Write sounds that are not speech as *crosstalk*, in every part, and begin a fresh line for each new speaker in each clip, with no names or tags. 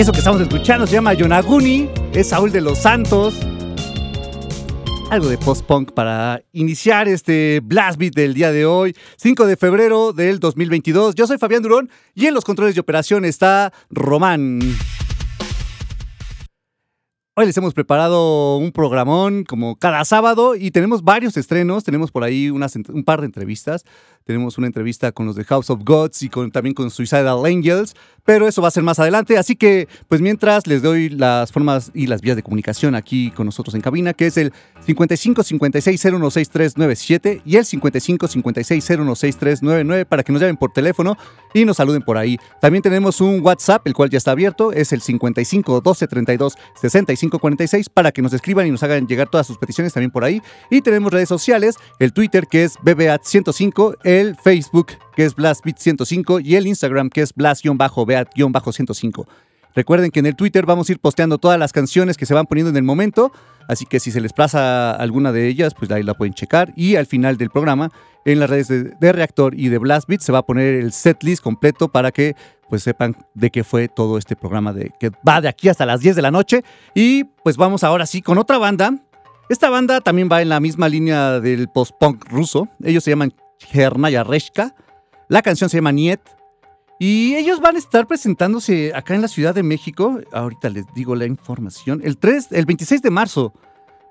Eso que estamos escuchando se llama Yonaguni, es Saúl de los Santos. Algo de post-punk para iniciar este Blast Beat del día de hoy, 5 de febrero del 2022. Yo soy Fabián Durón y en los controles de operación está Román. Les hemos preparado un programón como cada sábado y tenemos varios estrenos. Tenemos por ahí unas un par de entrevistas. Tenemos una entrevista con los de House of Gods y también con Suicidal Angels, pero eso va a ser más adelante. Así que, pues mientras les doy las formas y las vías de comunicación aquí con nosotros en cabina, que es el 55 56 016397 y el 55 56 016399 para que nos llamen por teléfono y nos saluden por ahí. También tenemos un WhatsApp, el cual ya está abierto, es el 55 12 32 65 46 para que nos escriban y nos hagan llegar todas sus peticiones también por ahí. Y tenemos redes sociales, el Twitter que es BBAT105, el Facebook que es BlastBeat105 y el Instagram que es Blast-Beat-105. Recuerden que en el Twitter vamos a ir posteando todas las canciones que se van poniendo en el momento, así que si se les plaza alguna de ellas, pues ahí la pueden checar. Y al final del programa, en las redes de, Reactor y de Blast Beat, se va a poner el setlist completo para que pues sepan de qué fue todo este programa de que va de aquí hasta las 10 de la noche. Y pues vamos ahora sí con otra banda. Esta banda también va en la misma línea del post-punk ruso. Ellos se llaman Chernaya Reshka. La canción se llama Niet. Y ellos van a estar presentándose acá en la Ciudad de México. Ahorita les digo la información. El 3, el 26 de marzo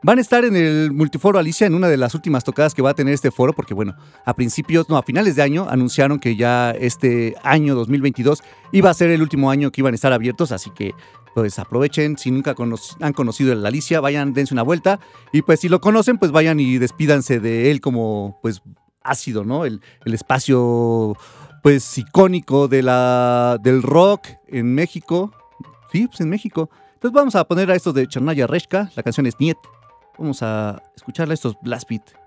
Van a estar en el Multiforo Alicia en una de las últimas tocadas que va a tener este foro, porque bueno, a principios, no, a finales de año anunciaron que ya este año 2022 iba a ser el último año que iban a estar abiertos, así que pues aprovechen, si nunca han conocido el Alicia, vayan, dense una vuelta y pues si lo conocen, pues vayan y despídanse de él como pues ácido, ¿no? El espacio pues icónico de la, del rock en México, sí, pues en México. Entonces vamos a poner a estos de Chernaya Reshka, la canción es Niet. Vamos a escucharla a estos Blast Beat.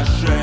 my
shame.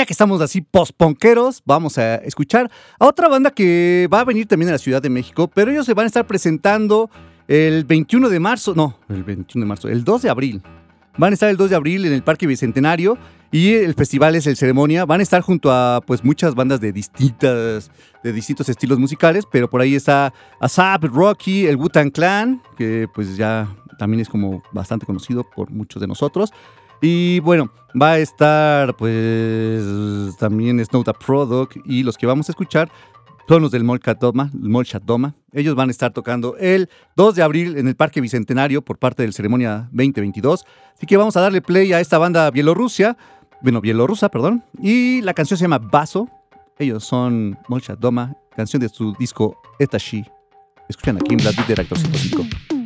Ya que estamos así posponqueros, vamos a escuchar a otra banda que va a venir también a la Ciudad de México, pero ellos se van a estar presentando el 21 de marzo, no, el 21 de marzo, el 2 de abril. Van a estar el 2 de abril en el Parque Bicentenario y el festival es el Ceremonia. Van a estar junto a pues muchas bandas de distintas de distintos estilos musicales, pero por ahí está ASAP, Rocky, el Wu-Tang Clan, que pues ya también es como bastante conocido por muchos de nosotros. Y bueno, va a estar pues también Snow the Product y los que vamos a escuchar son los del Molchat Doma, el Molchat Doma. Ellos van a estar tocando el 2 de abril en el Parque Bicentenario por parte del Ceremonia 2022. Así que vamos a darle play a esta banda Bielorrusia, bueno, bielorrusa, perdón. Y la canción se llama Vaso. Ellos son Molchat Doma, canción de su disco Etashi. Escuchan aquí en Black Beat de Reactor 105.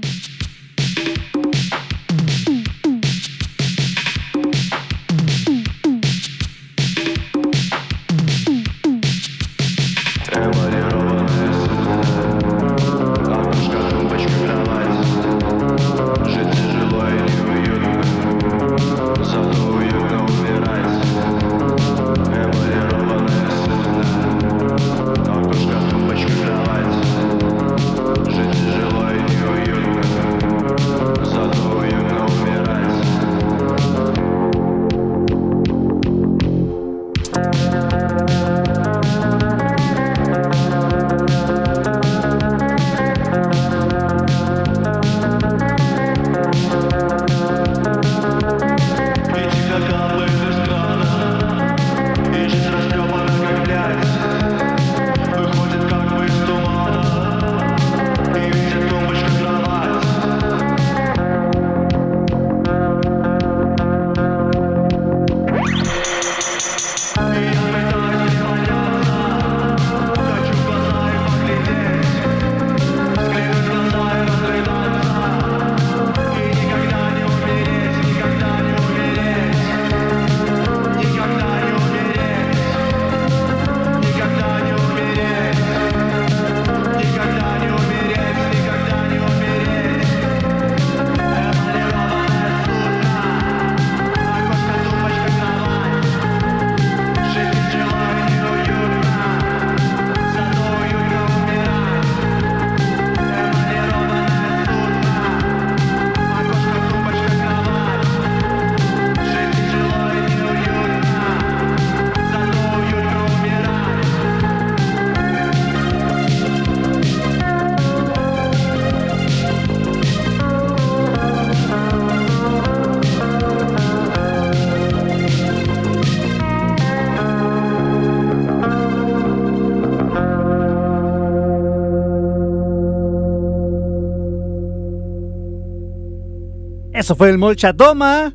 Eso fue el Molchadoma,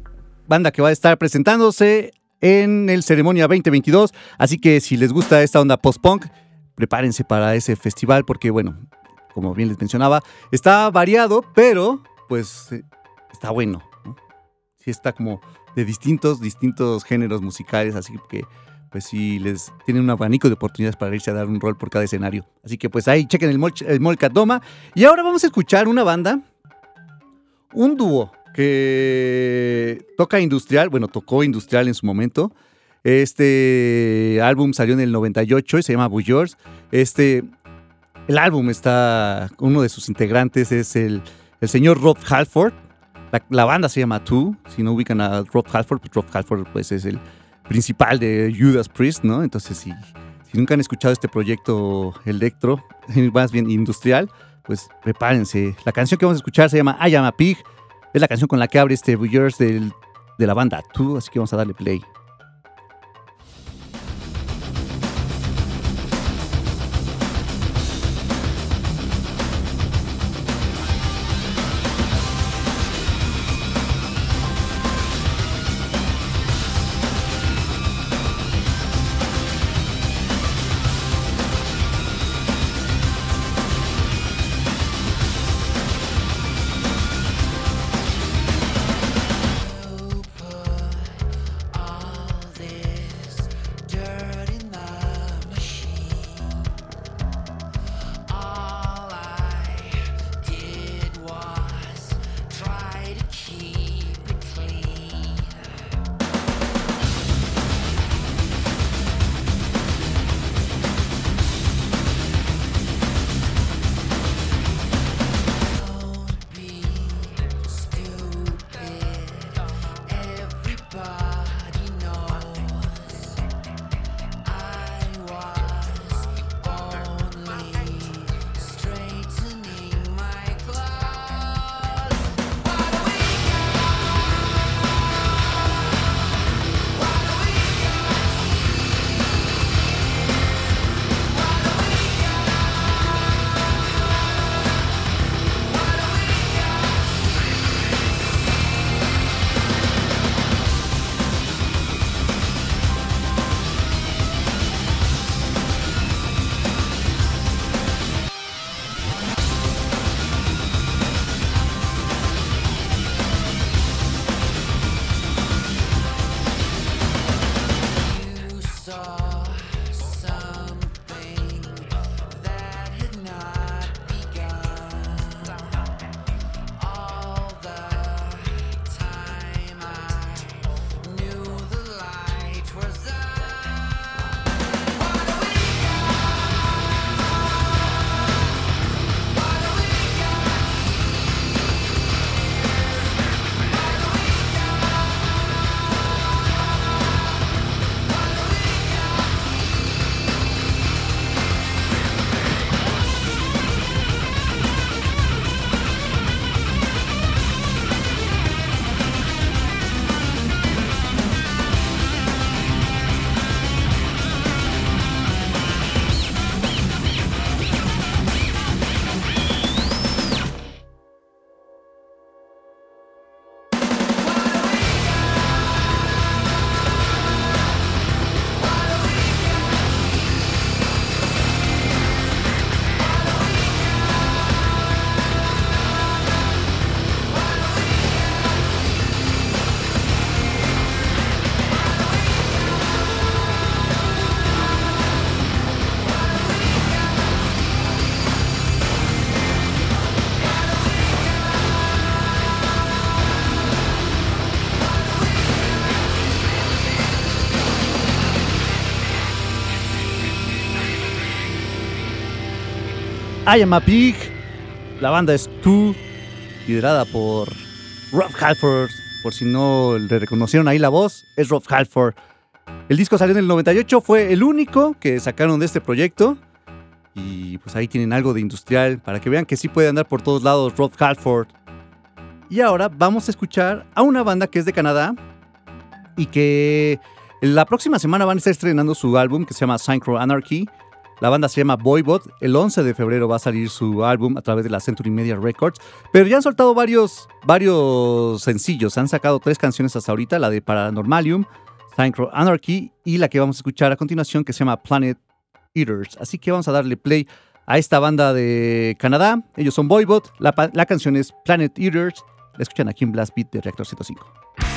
banda que va a estar presentándose en el Ceremonia 2022. Así que si les gusta esta onda post-punk, prepárense para ese festival porque, bueno, como bien les mencionaba, está variado, pero pues eh, está bueno. ¿no? Sí está como de distintos, distintos géneros musicales, así que pues sí les tienen un abanico de oportunidades para irse a dar un rol por cada escenario. Así que pues ahí chequen el, Molch- el Molcatoma. Y ahora vamos a escuchar una banda, un dúo que toca industrial, bueno, tocó industrial en su momento. Este álbum salió en el 98 y se llama Yours. Este, el álbum está, uno de sus integrantes es el, el señor Rob Halford. La, banda se llama Two. Si no ubican a Rob Halford, pues Rob Halford pues, es el principal de Judas Priest, ¿no? Entonces, si nunca han escuchado este proyecto electro, *laughs* más bien industrial, pues prepárense. La canción que vamos a escuchar se llama I Am a Pig. Es la canción con la que abre este del, de la banda Two, así que vamos a darle play. I Am a Pig. La banda es Two, liderada por Rob Halford. Por si no le reconocieron ahí la voz, es Rob Halford. El disco salió en el 98, fue el único que sacaron de este proyecto. Y pues ahí tienen algo de industrial para que vean que sí puede andar por todos lados Rob Halford. Y ahora vamos a escuchar a una banda que es de Canadá y que la próxima semana van a estar estrenando su álbum que se llama Synchro Anarchy.
La banda se llama Boybot. El 11 de febrero va a salir su álbum a través de la Century Media Records. Pero ya han soltado varios, varios sencillos. Han sacado tres canciones hasta ahorita: la de Paranormalium, Synchro Anarchy y la que vamos a escuchar a continuación que se llama Planet Eaters. Así que vamos a darle play a esta banda de Canadá. Ellos son Boybot. La, la canción es Planet Eaters. La escuchan aquí en Blast Beat de Reactor 105.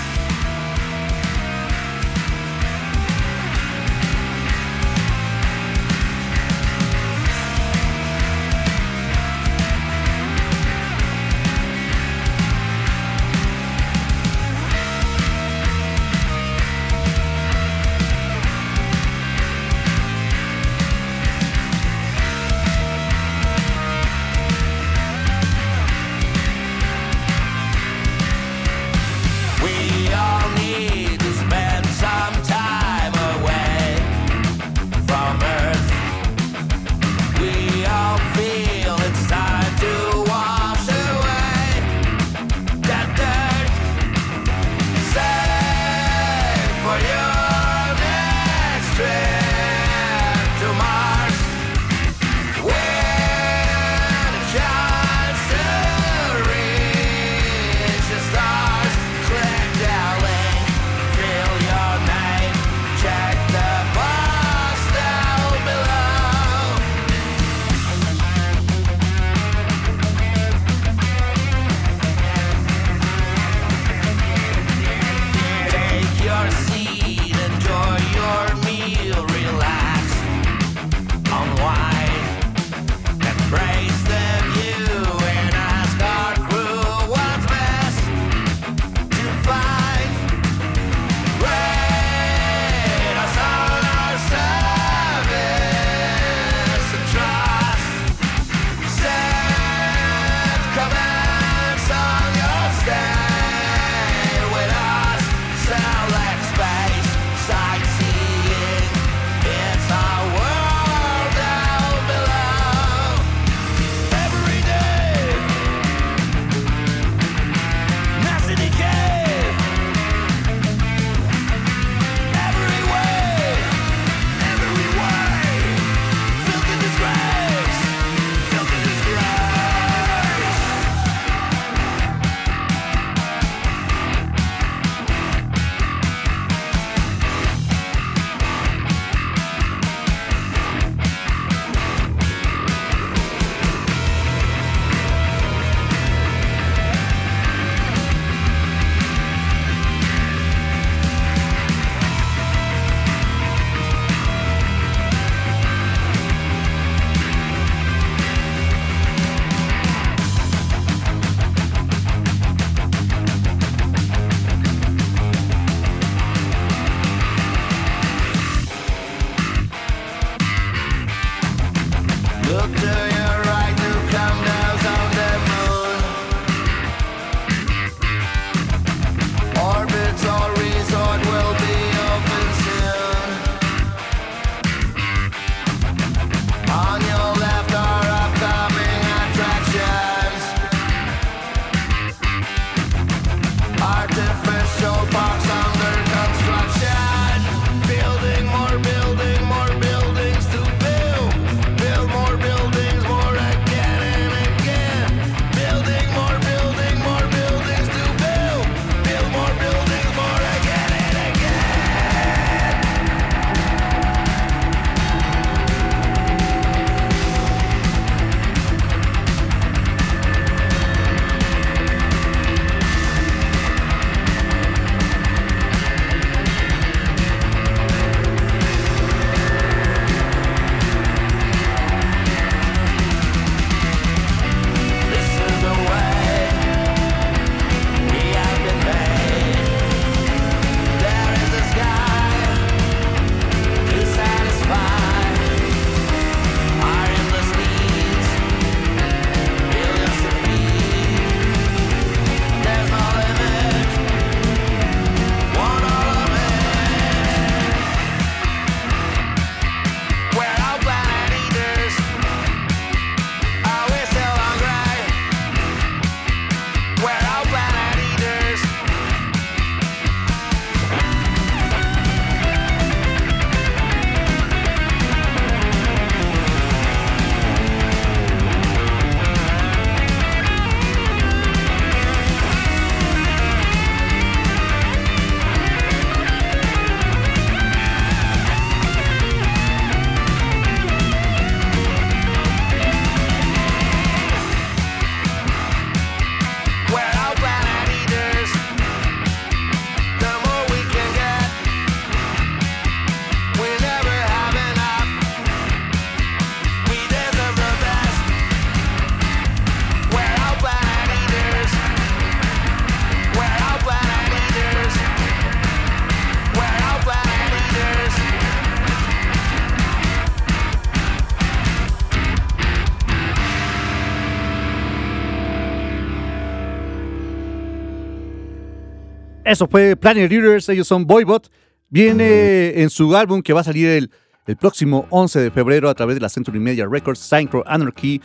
Eso fue Planet Eaters, ellos son Boybot. Viene en su álbum que va a salir el, el próximo 11 de febrero a través de la Century Media Records, Synchro Anarchy.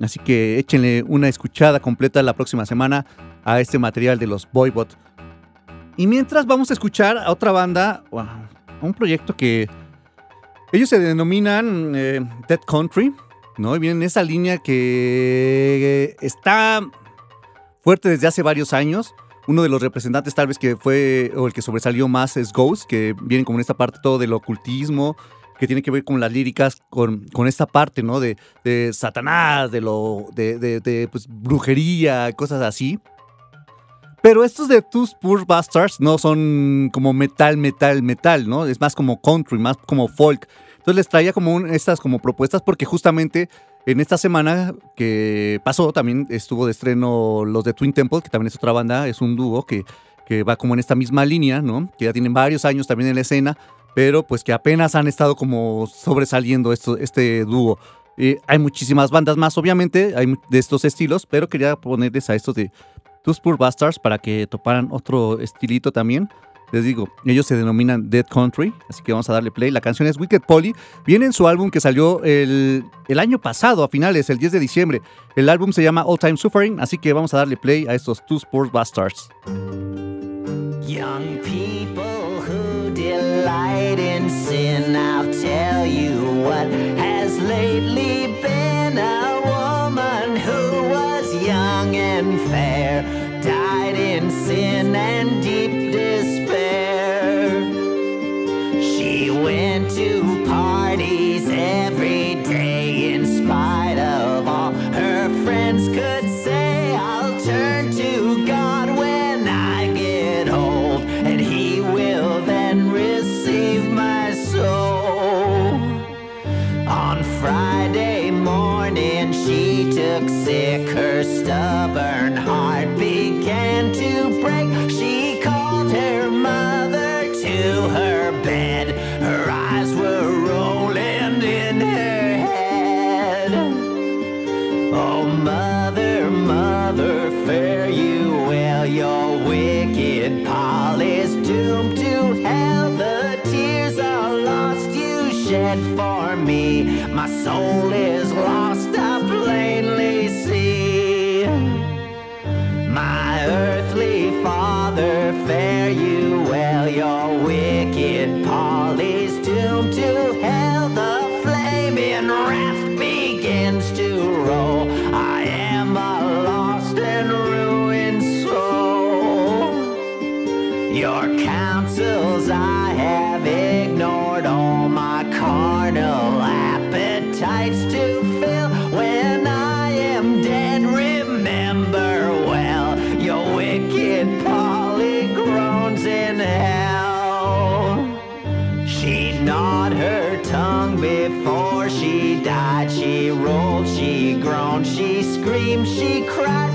Así que échenle una escuchada completa la próxima semana a este material de los Boybot. Y mientras vamos a escuchar a otra banda, a un proyecto que ellos se denominan eh, Dead Country, ¿no? Y vienen en esa línea que está fuerte desde hace varios años. Uno de los representantes tal vez que fue o el que sobresalió más es Ghost, que viene como en esta parte todo del ocultismo, que tiene que ver con las líricas, con, con esta parte, ¿no? De, de Satanás, de lo de, pues, brujería, cosas así. Pero estos de Two Spurs Bastards no son como metal, metal, metal, ¿no? Es más como country, más como folk. Entonces les traía como estas como propuestas porque justamente en esta semana que pasó también estuvo de estreno los de Twin Temple, que también es otra banda, es un dúo que, que va como en esta misma línea, ¿no? Que ya tienen varios años también en la escena, pero pues que apenas han estado como sobresaliendo esto, este dúo. Eh, hay muchísimas bandas más, obviamente, de estos estilos, pero quería ponerles a estos de Two Spur Bastards para que toparan otro estilito también. Les digo, ellos se denominan Dead Country, así que vamos a darle play. La canción es Wicked Polly. Viene en su álbum que salió el, el año pasado, a finales, el 10 de diciembre. El álbum se llama All Time Suffering, así que vamos a darle play a estos Two Spurs Bastards.
Young people who delight in sin, I'll tell you what has lately thick, stubborn she screamed, she cried.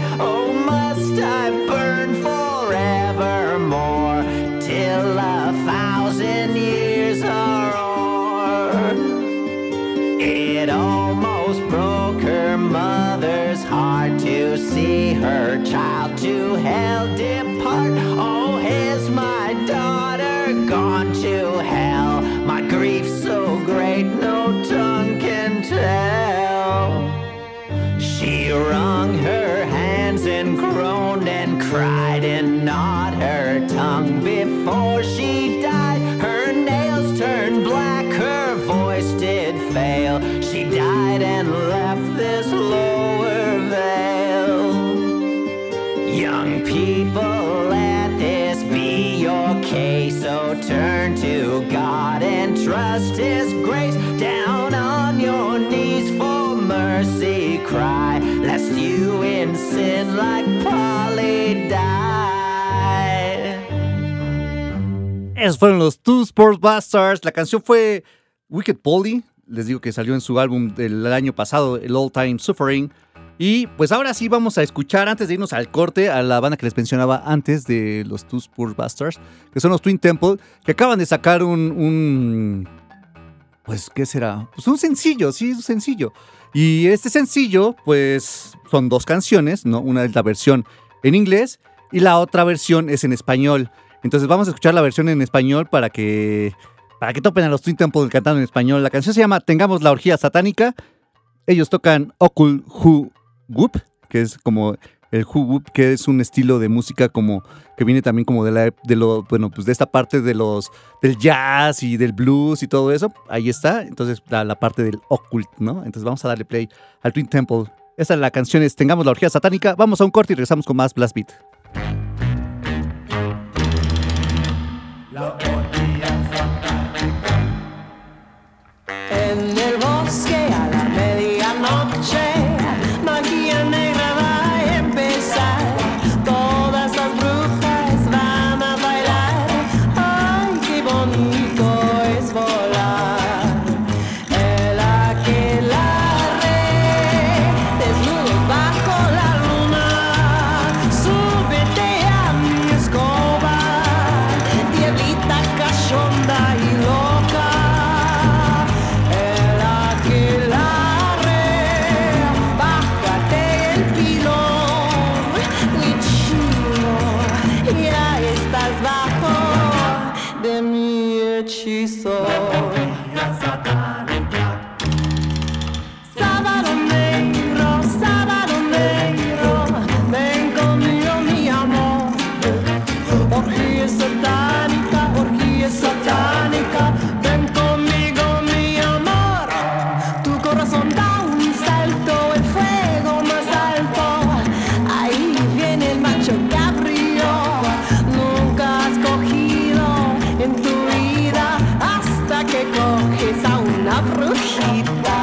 Fueron los Two Sports Bastards. La canción fue Wicked Polly. Les digo que salió en su álbum del año pasado, el All Time Suffering. Y pues ahora sí vamos a escuchar, antes de irnos al corte, a la banda que les mencionaba antes de los Two Sports Bastards, que son los Twin Temple, que acaban de sacar un, un pues, ¿qué será? Pues un sencillo, sí, un sencillo. Y este sencillo, pues, son dos canciones, ¿no? Una es la versión en inglés y la otra versión es en español. Entonces vamos a escuchar la versión en español para que, para que topen a los Twin Temple cantando en español. La canción se llama Tengamos la orgía satánica. Ellos tocan Okul Hu Whoop, que es como el Hu Whoop, que es un estilo de música como que viene también como de la de lo, bueno, pues de esta parte de los del jazz y del blues y todo eso. Ahí está, entonces la, parte del occult, ¿no? Entonces vamos a darle play al Twin Temple. Esta es la canción es Tengamos la orgía satánica. Vamos a un corte y regresamos con más Blast Beat.
sheep.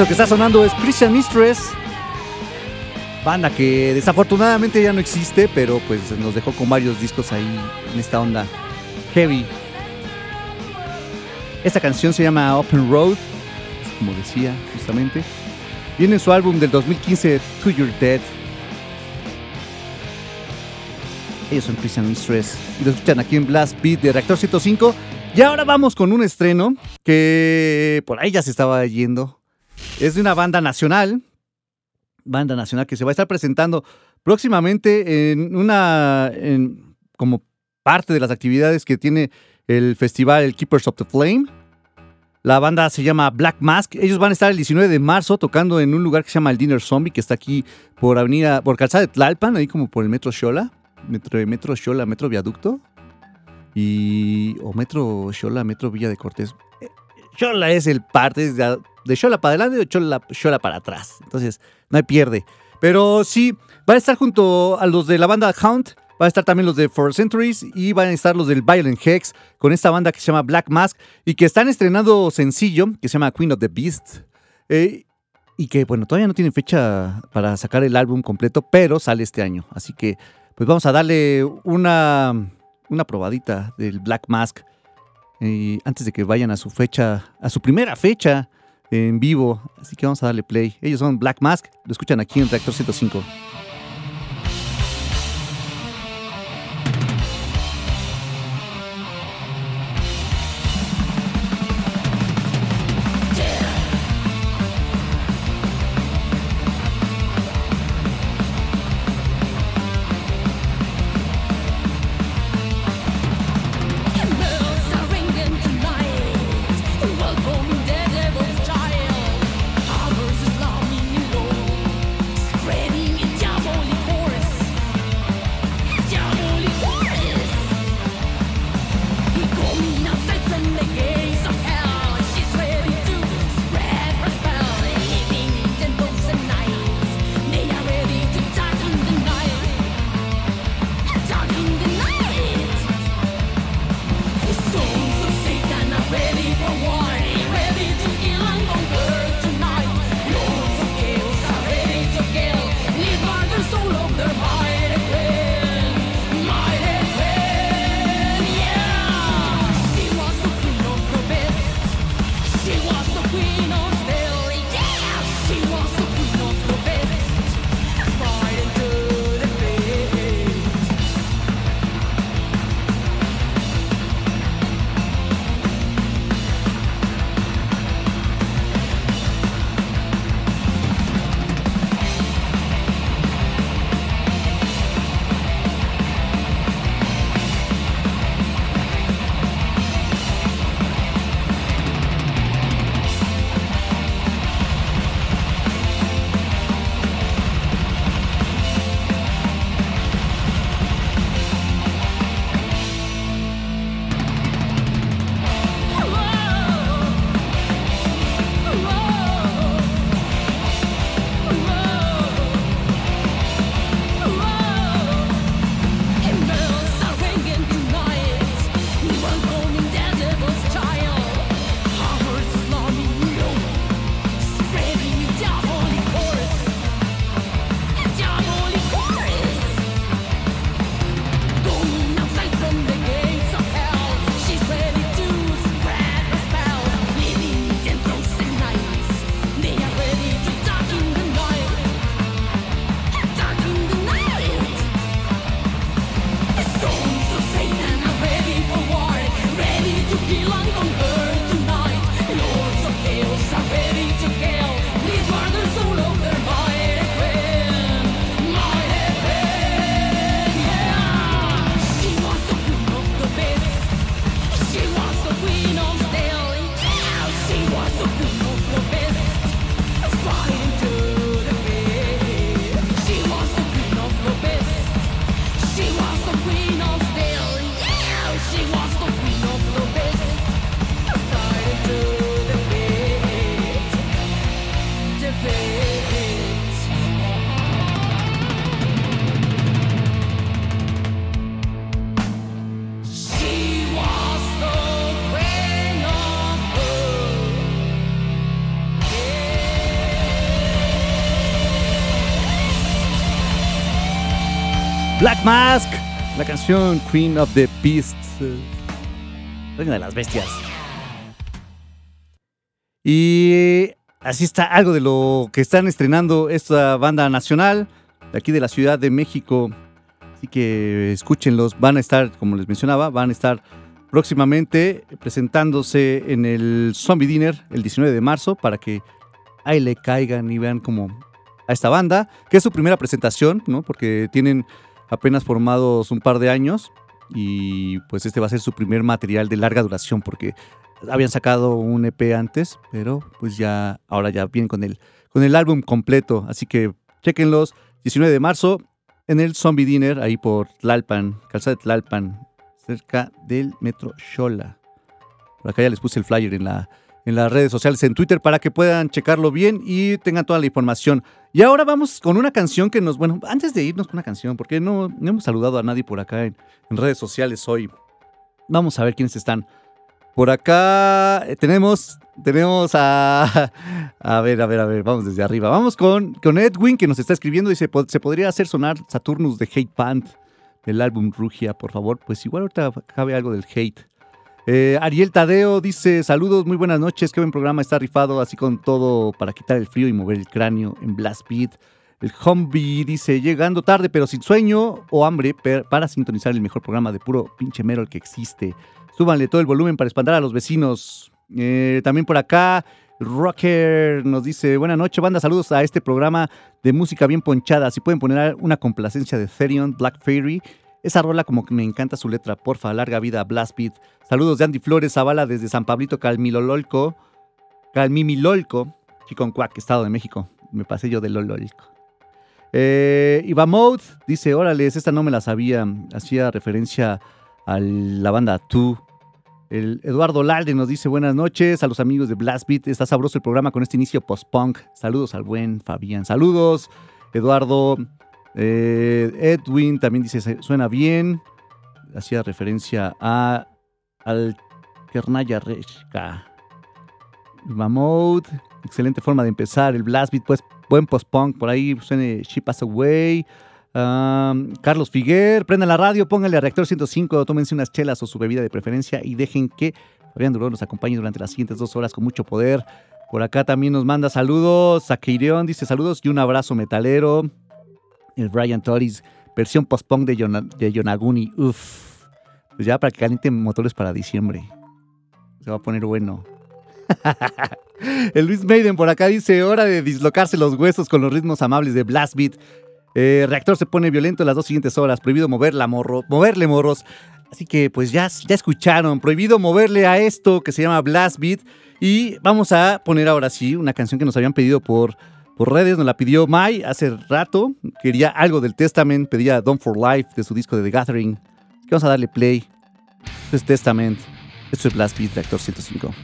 Eso que está sonando es Christian Mistress. Banda que desafortunadamente ya no existe, pero pues nos dejó con varios discos ahí en esta onda heavy. Esta canción se llama Open Road, como decía justamente. Viene en su álbum del 2015, To Your Dead. Ellos son Christian Mistress y lo escuchan aquí en Blast Beat de Reactor 105. Y ahora vamos con un estreno que por ahí ya se estaba yendo. Es de una banda nacional, banda nacional que se va a estar presentando próximamente en una, como parte de las actividades que tiene el festival el Keepers of the Flame. La banda se llama Black Mask. Ellos van a estar el 19 de marzo tocando en un lugar que se llama el Dinner Zombie, que está aquí por avenida, por calzada de Tlalpan, ahí como por el Metro Xola. Metro, metro Metro Viaducto. Y. O Metro Xola, Metro Villa de Cortés. Xola es el parte de, Xola para adelante o Xola, Xola para atrás. Entonces, no hay pierde. Pero sí, van a estar junto a los de la banda Hound. Van a estar también los de Four Centuries y van a estar los del Violent Hex con esta banda que se llama Black Mask y que están estrenando sencillo que se llama Queen of the Beast. Eh, y que, bueno, todavía no tienen fecha para sacar el álbum completo, pero sale este año. Así que, pues vamos a darle una, una probadita del Black Mask eh, antes de que vayan a su fecha, a su primera fecha en vivo. Así que vamos a darle play. Ellos son Black Mask, lo escuchan aquí en Reactor 105. Mask, la canción Queen of the Beasts, eh, Reina de las Bestias. Y así está algo de lo que están estrenando esta banda nacional de aquí de la Ciudad de México. Así que escúchenlos, van a estar, como les mencionaba, van a estar próximamente presentándose en el Zombie Dinner el 19 de marzo para que ahí le caigan y vean como a esta banda, que es su primera presentación, ¿no? Porque tienen apenas formados un par de años y pues este va a ser su primer material de larga duración porque habían sacado un EP antes, pero pues ya ahora ya vienen con el con el álbum completo, así que chequenlos 19 de marzo en el Zombie Dinner ahí por Tlalpan, Calzada de Tlalpan, cerca del Metro Xola. Por acá ya les puse el flyer en la en las redes sociales, en Twitter, para que puedan checarlo bien y tengan toda la información. Y ahora vamos con una canción que nos, bueno, antes de irnos con una canción, porque no, no hemos saludado a nadie por acá en, redes sociales hoy. Vamos a ver quiénes están. Por acá eh, tenemos, tenemos a, *laughs* a ver, a ver, a ver, vamos desde arriba. Vamos con, con Edwin que nos está escribiendo, dice, "Po- ¿se podría hacer sonar Saturnus de Hate Band del álbum Rugia, por favor? Pues igual ahorita cabe algo del hate. Eh, Ariel Tadeo dice, saludos, muy buenas noches, qué buen programa, está rifado, así con todo para quitar el frío y mover el cráneo en Blast Beat. El Humvee dice, llegando tarde pero sin sueño o hambre para sintonizar el mejor programa de puro pinche mero que existe. Súbanle todo el volumen para espantar a los vecinos. Eh, también por acá, Rocker nos dice, buenas noches, banda, saludos a este programa de música bien ponchada. Si pueden poner una complacencia de Therion, Black Fairy. Esa rola como que me encanta su letra, porfa, larga vida, Blast Beat. Saludos de Andy Flores, Zavala desde San Pablito, Calmilololco. Calmimilolco, Chiconcuac, Estado de México. Me pasé yo de Lololco. Eh, dice, órales, esta no me la sabía. Hacía referencia a la banda Tú. El Eduardo Lalde nos dice buenas noches a los amigos de Blast Beat. Está sabroso el programa con este inicio post-punk. Saludos al buen Fabián. Saludos, Eduardo. Eh, Edwin también dice "Se- suena bien. Hacía referencia a al Kernaya Reshka. Mammoth, excelente forma de empezar. El Blast Beat, pues buen post-punk. Por ahí suene She Pass Away. Carlos Figuer, prendan la radio, pónganle a Reactor 105, tómense unas chelas o su bebida de preferencia y dejen que Fabián Durón nos acompañe durante las siguientes dos horas con mucho poder. Por acá también nos manda saludos. Saqueireón dice saludos y un abrazo metalero. El Brian Torres, versión post-punk de, de Yonaguni. Uf. Pues ya para que calienten motores para diciembre. Se va a poner bueno. *laughs* El Luis Maiden por acá dice, hora de dislocarse los huesos con los ritmos amables de Blast Beat. Eh, reactor se pone violento en las dos siguientes horas. Prohibido moverla, morro, moverle morros. Así que pues ya, ya escucharon. Prohibido moverle a esto que se llama Blast Beat. Y vamos a poner ahora sí una canción que nos habían pedido por, por redes. Nos la pidió Mai hace rato. Quería algo del Testament. Pedía Don't for Life de su disco de The Gathering. Vamos a darle play. Esto es Testament. Esto es Blast Beat, Reactor 105.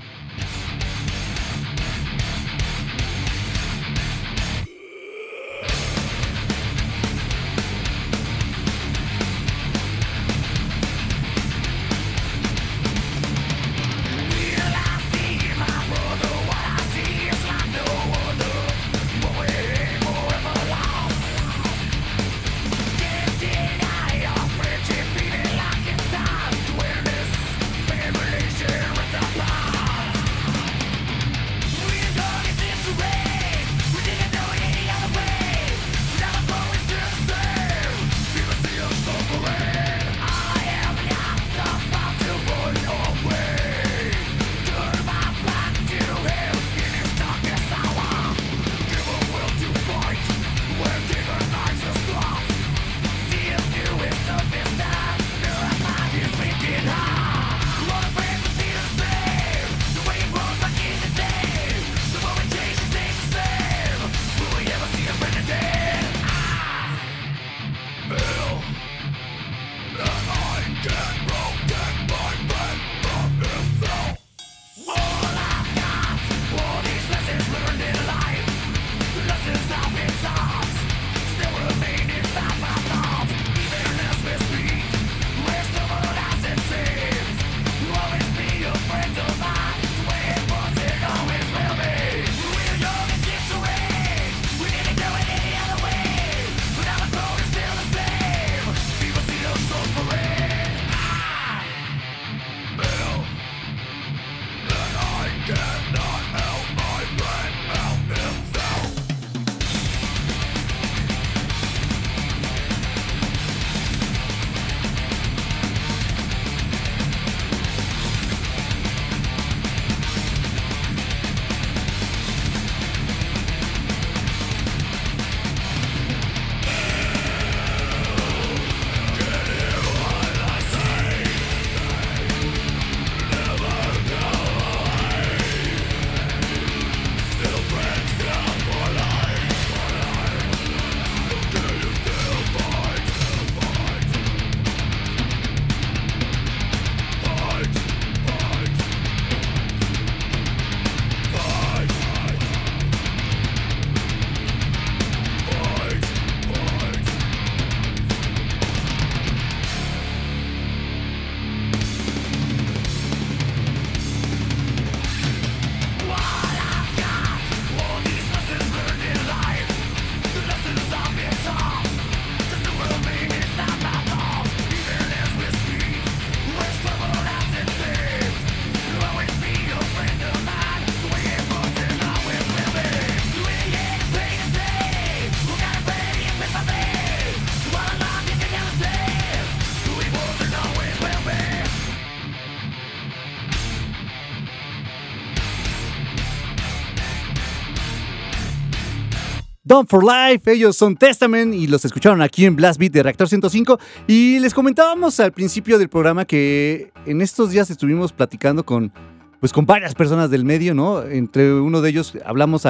Done for Life, ellos son Testament y los escucharon aquí en Blast Beat de Reactor 105 y les comentábamos al principio del programa que en estos días estuvimos platicando con pues con varias personas del medio, ¿no? Entre uno de ellos hablamos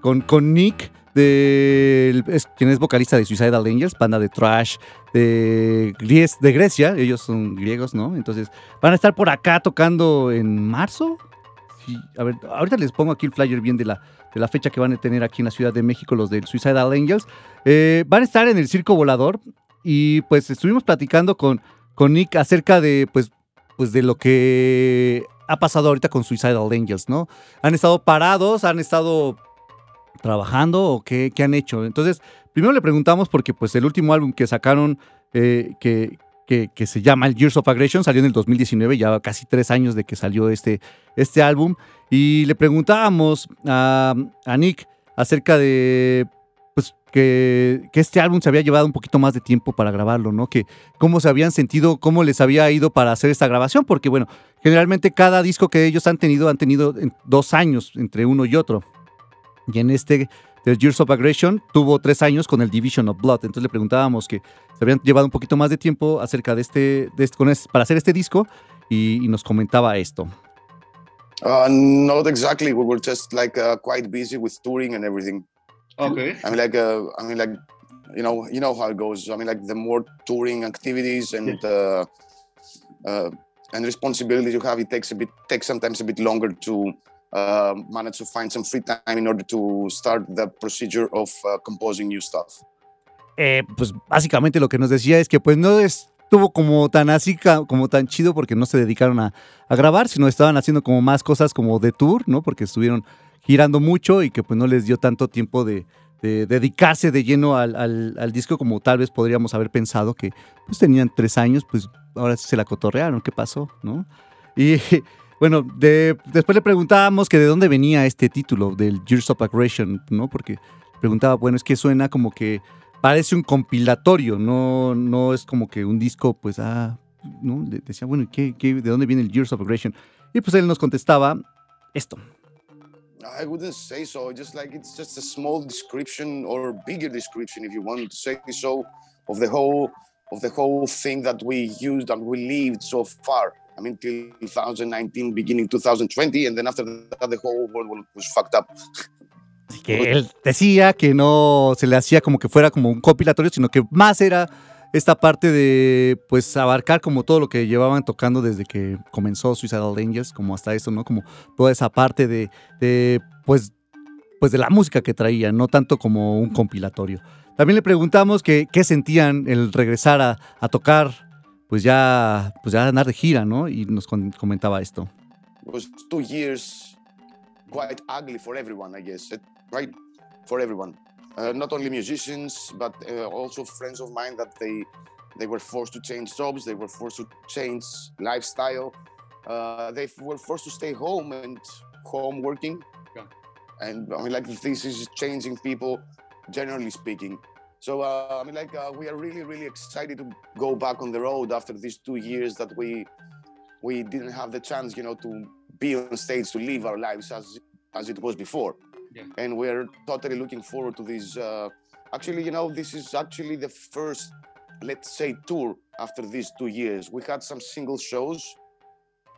con, con Nick, de, quien es vocalista de Suicidal Angels, banda de trash de, de Grecia, ellos son griegos, ¿no? Entonces van a estar por acá tocando en marzo. Sí, a ver, ahorita les pongo aquí el flyer bien de la, de la fecha que van a tener aquí en la Ciudad de México los del Suicidal Angels. Eh, van a estar en el Circo Volador y pues estuvimos platicando con, con Nick acerca de pues, pues de lo que ha pasado ahorita con Suicidal Angels, ¿no? Han estado parados, han estado trabajando o qué, qué han hecho. Entonces, primero le preguntamos porque pues el último álbum que sacaron eh, que, que, que se llama el Years of Aggression salió en el 2019, ya casi tres años de que salió este, este álbum. Y le preguntábamos a, Nick acerca de pues que, que este álbum se había llevado un poquito más de tiempo para grabarlo, ¿no? Que cómo se habían sentido, cómo les había ido para hacer esta grabación, porque bueno, generalmente cada disco que ellos han tenido han tenido en- dos años entre uno y otro. Y en este del Years of Aggression tuvo tres años con el Division of Blood. Entonces le preguntábamos que se habían llevado un poquito más de tiempo acerca de este, para hacer este disco y nos comentaba esto.
Uh, not exactly. We were just like uh, quite busy with touring and everything.
Okay.
I mean, like, uh, I mean, like, you know, you know how it goes. I mean, like, the more touring activities and uh, uh, and responsibilities you have, it takes a bit, takes sometimes a bit longer to uh, manage to find some free time in order to start the procedure of uh, composing new stuff.
Eh, pues básicamente lo que nos decía es que pues no estuvo como tan así, como tan chido porque no se dedicaron a, grabar, sino estaban haciendo como más cosas como de tour, ¿no? Porque estuvieron girando mucho y que pues no les dio tanto tiempo de, de dedicarse de lleno al, disco como tal vez podríamos haber pensado que pues tenían tres años, pues ahora sí se la cotorrearon, ¿qué pasó? ¿No? Y *laughs* bueno, de- después le preguntábamos que de dónde venía este título del Years of Aggression, ¿no? Porque preguntaba, bueno, es que suena como que parece un compilatorio, no, no es como que un disco, pues, ah, ¿no? Le decía, bueno, ¿qué, qué, de dónde viene el Years of Aggression? Y pues él nos contestaba esto.
I wouldn't say so. Just like it's just a small description or bigger description, if you want to say so, of the whole of the whole thing that we used and we lived so far. I mean, till 2019, beginning 2020, and then after that, the whole world was fucked up. *laughs*
Así que él decía que no se le hacía como que fuera como un compilatorio, sino que más era esta parte de, pues, abarcar como todo lo que llevaban tocando desde que comenzó Suicidal Angels, como hasta eso, ¿no? Como toda esa parte de, de, pues, pues de la música que traían, no tanto como un compilatorio. También le preguntamos que, qué sentían el regresar a, a tocar, pues ya, pues ya andar de gira, ¿no? Y nos comentaba esto.
It was two years quite ugly for everyone, I guess, it- right? For everyone, uh, not only musicians, but uh, also friends of mine that they they were forced to change jobs, they were forced to change lifestyle, uh, they were forced to stay home and home working,
Yeah.
and I mean, like this is changing people, generally speaking. So uh, I mean, like uh, we are really, really excited to go back on the road after these two years that we we didn't have the chance, you know, to be on stage to live our lives as as it was before.
Yeah.
And we're totally looking forward to this. Uh, actually, you know, this is actually the first, let's say, tour after these two years. We had some single shows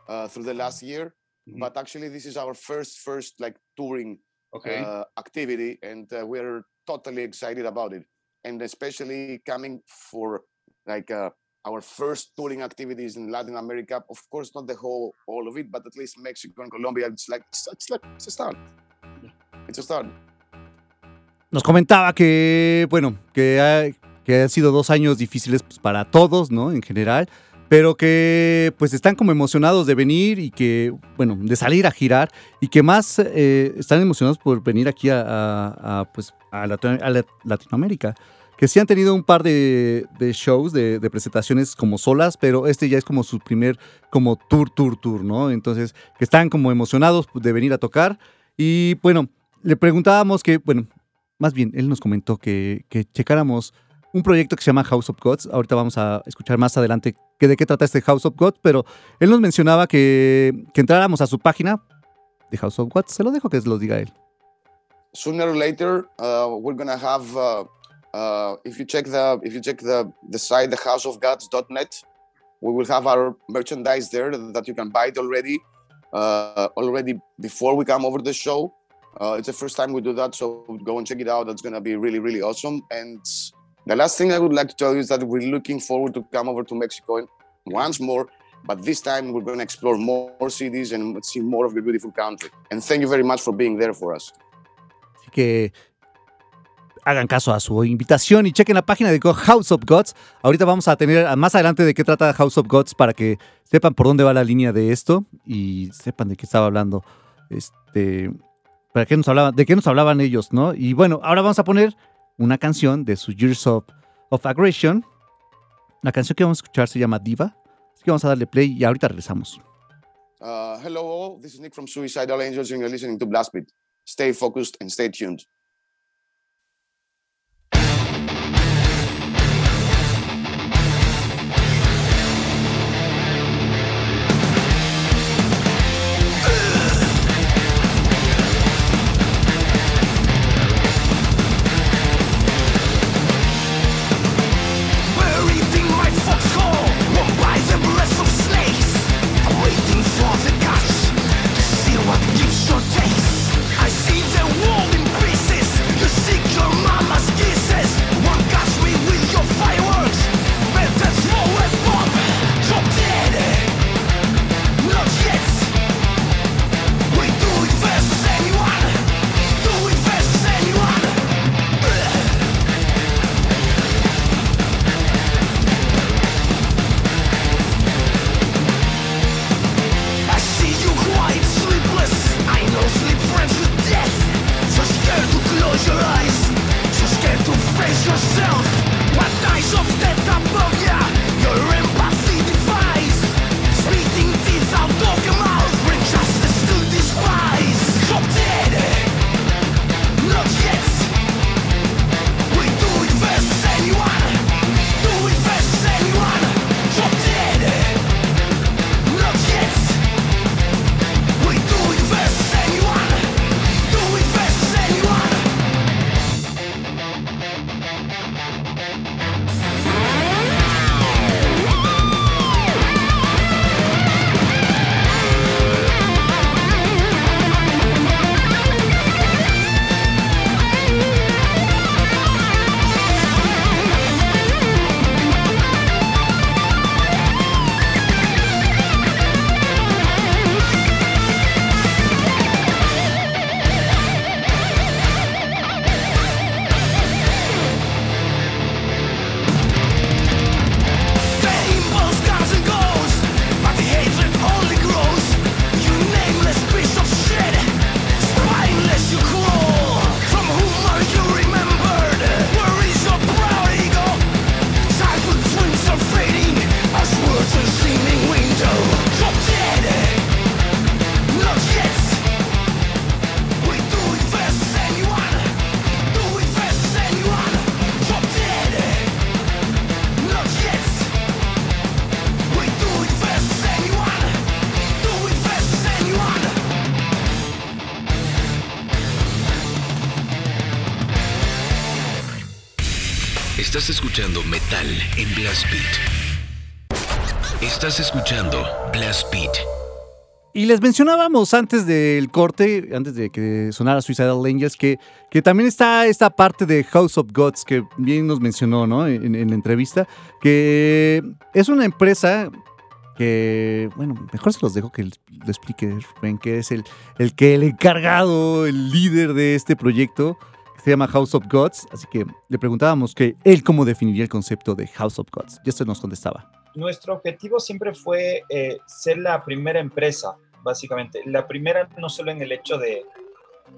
uh, through the last year,
Mhm.
but actually, this is our first, first like touring
Okay.
uh, activity, and uh, we're totally excited about it. And especially coming for like uh, our first touring activities in Latin America. Of course, not the whole all of it, but at least Mexico and Colombia. It's like it's, it's like it's a start. A start.
nos comentaba que, bueno, que, ha- que han sido dos años difíciles pues, para todos, ¿no? En general, pero que pues están como emocionados de venir y que, bueno, de salir a girar y que más eh, están emocionados por venir aquí a, a- a, pues, a, Latino- a la- Latinoamérica. Que sí han tenido un par de, de shows, de, de presentaciones como solas, pero este ya es como su primer como tour, tour, tour, ¿no? Entonces, que están como emocionados de venir a tocar. Y bueno, le preguntábamos que, bueno, más bien, él nos comentó que, checáramos un proyecto que se llama House of Gods. Ahorita vamos a escuchar más adelante que de qué trata este House of Gods, pero él nos mencionaba que, que entráramos a su página de House of Gods. Se lo dejo que se lo diga él.
sooner or later uh, we're gonna have. Uh, uh, if you check the if you check the the site thehouseofgods.net, we will have our merchandise there that you can buy it already. Uh, already before we come over the show. Uh, it's the first time we do that, so go and check it out. That's gonna be really really awesome. And the last thing I would like to tell you is that we're looking forward to come over to Mexico once more. But this time we're to explore more, cities and see more of your beautiful country. And thank you very much for being there for us.
Así que hagan caso a su invitación y chequen la página de House of Gods. Ahorita vamos a tener más adelante de qué trata House of Gods para que sepan por dónde va la línea de esto y sepan de qué estaba hablando. Este, para qué nos hablaban, de qué nos hablaban ellos, ¿no? Y bueno, ahora vamos a poner una canción de su Years of, Aggression. La canción que vamos a escuchar se llama Diva. Así que vamos a darle play y ahorita regresamos.
Uh, hello, all. This is Nick from Suicidal Angels, and you're listening to Blast Beat. Stay focused and stay tuned.
Blast Beat. Estás escuchando Blast Beat.
Y les mencionábamos antes del corte, antes de que sonara Suicidal Angels, que, que también está esta parte de House of Gods que bien nos mencionó ¿no? en, la entrevista, que es una empresa que, bueno, mejor se los dejo que lo explique Rubén, que es el, el que el encargado, el líder de este proyecto, se llama House of Gods. Así que le preguntábamos que él cómo definiría el concepto de House of Gods. Y esto nos contestaba.
nuestro objetivo siempre fue eh, ser la primera empresa, básicamente. La primera no solo en el hecho de,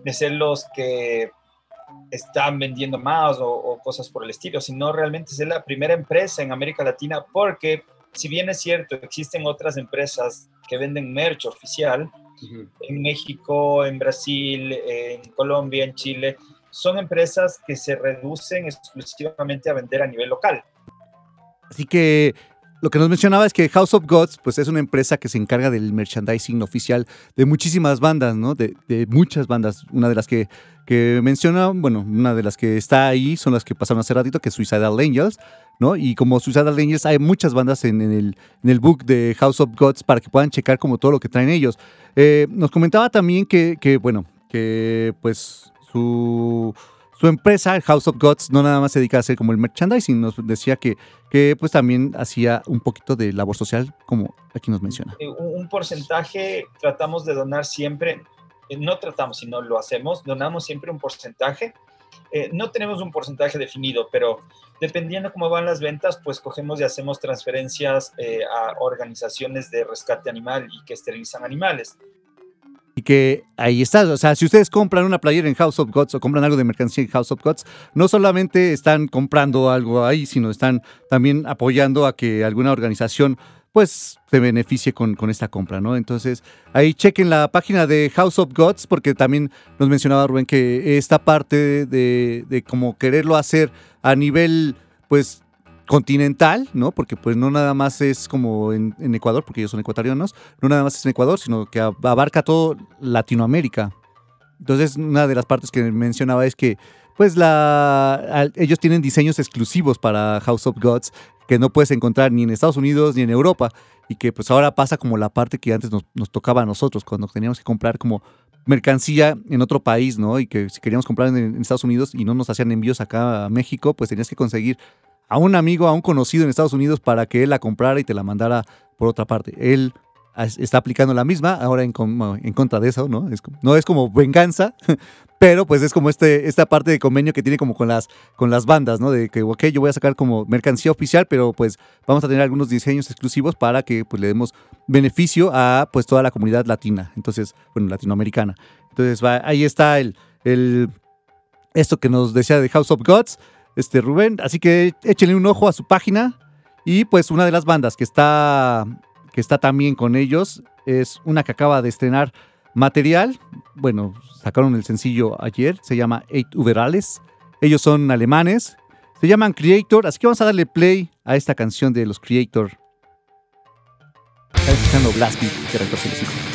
de ser los que están vendiendo más o, o cosas por el estilo, sino realmente ser la primera empresa en América Latina, porque si bien es cierto, existen otras empresas que venden merch oficial en México, en Brasil, en Colombia, en Chile, son empresas que se reducen exclusivamente a vender a nivel local.
Así que lo que nos mencionaba es que House of Gods pues es una empresa que se encarga del merchandising oficial de muchísimas bandas, ¿no? De, muchas bandas. Una de las que, que menciona, bueno, una de las que está ahí son las que pasaron hace ratito, que es Suicidal Angels, ¿no? Y como Suicidal Angels hay muchas bandas en, en el, en el book de House of Gods para que puedan checar como todo lo que traen ellos. Eh, nos comentaba también que, que, bueno, que pues su, su empresa, House of Gods, no nada más se dedica a hacer como el merchandising, nos decía que, que pues también hacía un poquito de labor social, como aquí nos menciona.
Eh, un porcentaje tratamos de donar siempre, eh, no tratamos, sino lo hacemos, donamos siempre un porcentaje. Eh, no tenemos un porcentaje definido, pero dependiendo cómo van las ventas, pues cogemos y hacemos transferencias eh, a organizaciones de rescate animal y que esterilizan animales.
Y que ahí está, o sea, si ustedes compran una playera en House of Gods o compran algo de mercancía en House of Gods, no solamente están comprando algo ahí, sino están también apoyando a que alguna organización pues se beneficie con, esta compra, ¿no? Entonces, ahí chequen la página de House of Gods, porque también nos mencionaba Rubén que esta parte de, de como quererlo hacer a nivel, pues, continental, ¿no? Porque pues no nada más es como en, Ecuador, porque ellos son ecuatorianos, no nada más es en Ecuador, sino que ab- abarca todo Latinoamérica. Entonces, una de las partes que mencionaba es que, pues, la, ellos tienen diseños exclusivos para House of Gods que no puedes encontrar ni en Estados Unidos ni en Europa. Y que, pues, ahora pasa como la parte que antes nos, nos tocaba a nosotros, cuando teníamos que comprar como mercancía en otro país, ¿no? Y que si queríamos comprar en, en Estados Unidos y no nos hacían envíos acá a México, pues tenías que conseguir a un amigo, a un conocido en Estados Unidos para que él la comprara y te la mandara por otra parte. Él está aplicando la misma, ahora en, contra de eso, ¿no? Es como- no es como venganza, *laughs* pero pues es como este, esta parte de convenio que tiene como con las, con las bandas, ¿no? De que, ok, yo voy a sacar como mercancía oficial, pero pues vamos a tener algunos diseños exclusivos para que pues le demos beneficio a pues toda la comunidad latina, entonces, bueno, latinoamericana. Entonces, ahí está el, el, esto que nos decía de House of Gods, este Rubén, así que échenle un ojo a su página. Y pues una de las bandas que está que está también con ellos es una que acaba de estrenar material, bueno, sacaron el sencillo ayer, se llama Eight Uberales, ellos son alemanes, se llaman Creator, así que vamos a darle play a esta canción de los Creator. Están escuchando Blast Beat,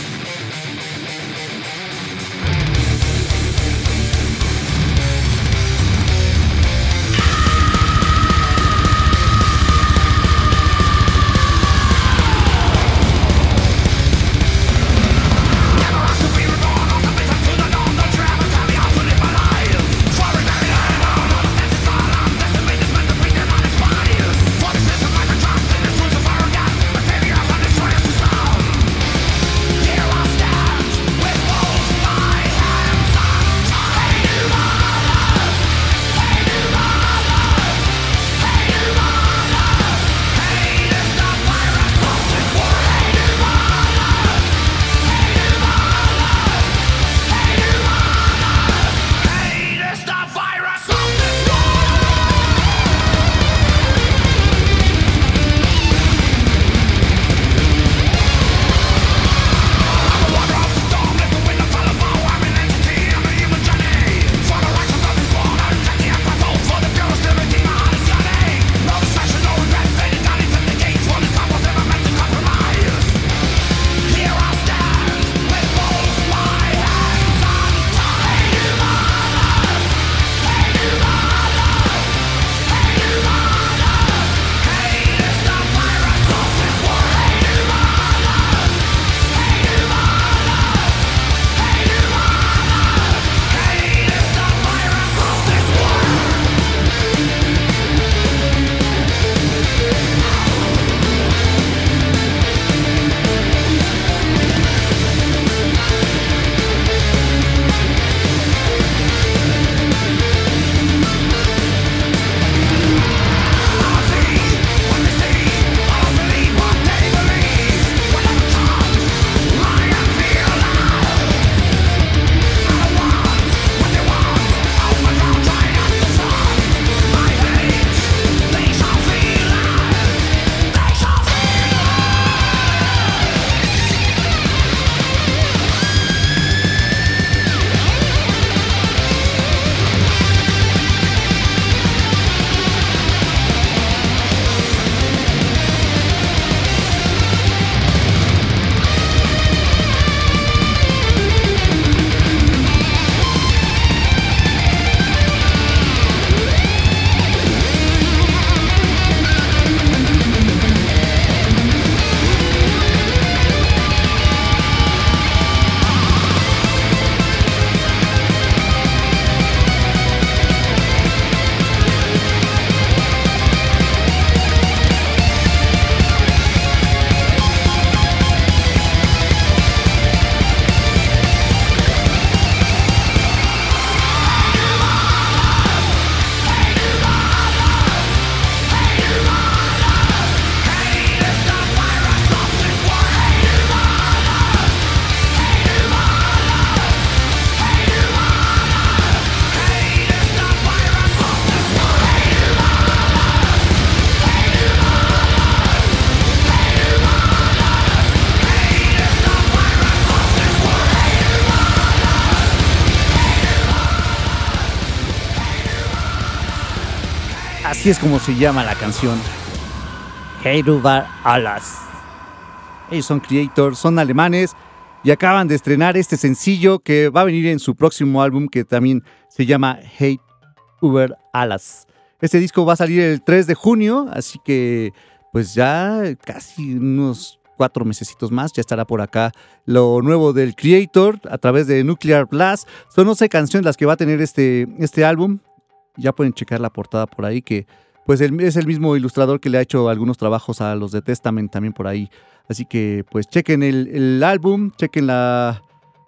Es como se llama la canción. Hey Rubar Alas. Ellos son creators, son alemanes y acaban de estrenar este sencillo que va a venir en su próximo álbum que también se llama Hate Uber Alas. Este disco va a salir el 3 de junio, así que pues ya casi unos cuatro mesecitos más ya estará por acá lo nuevo del Creator a través de Nuclear Blast. Son 11 canciones las que va a tener este, este álbum. Ya pueden checar la portada por ahí que pues es el mismo ilustrador que le ha hecho algunos trabajos a los de Testament también por ahí. Así que pues chequen el, el álbum, chequen la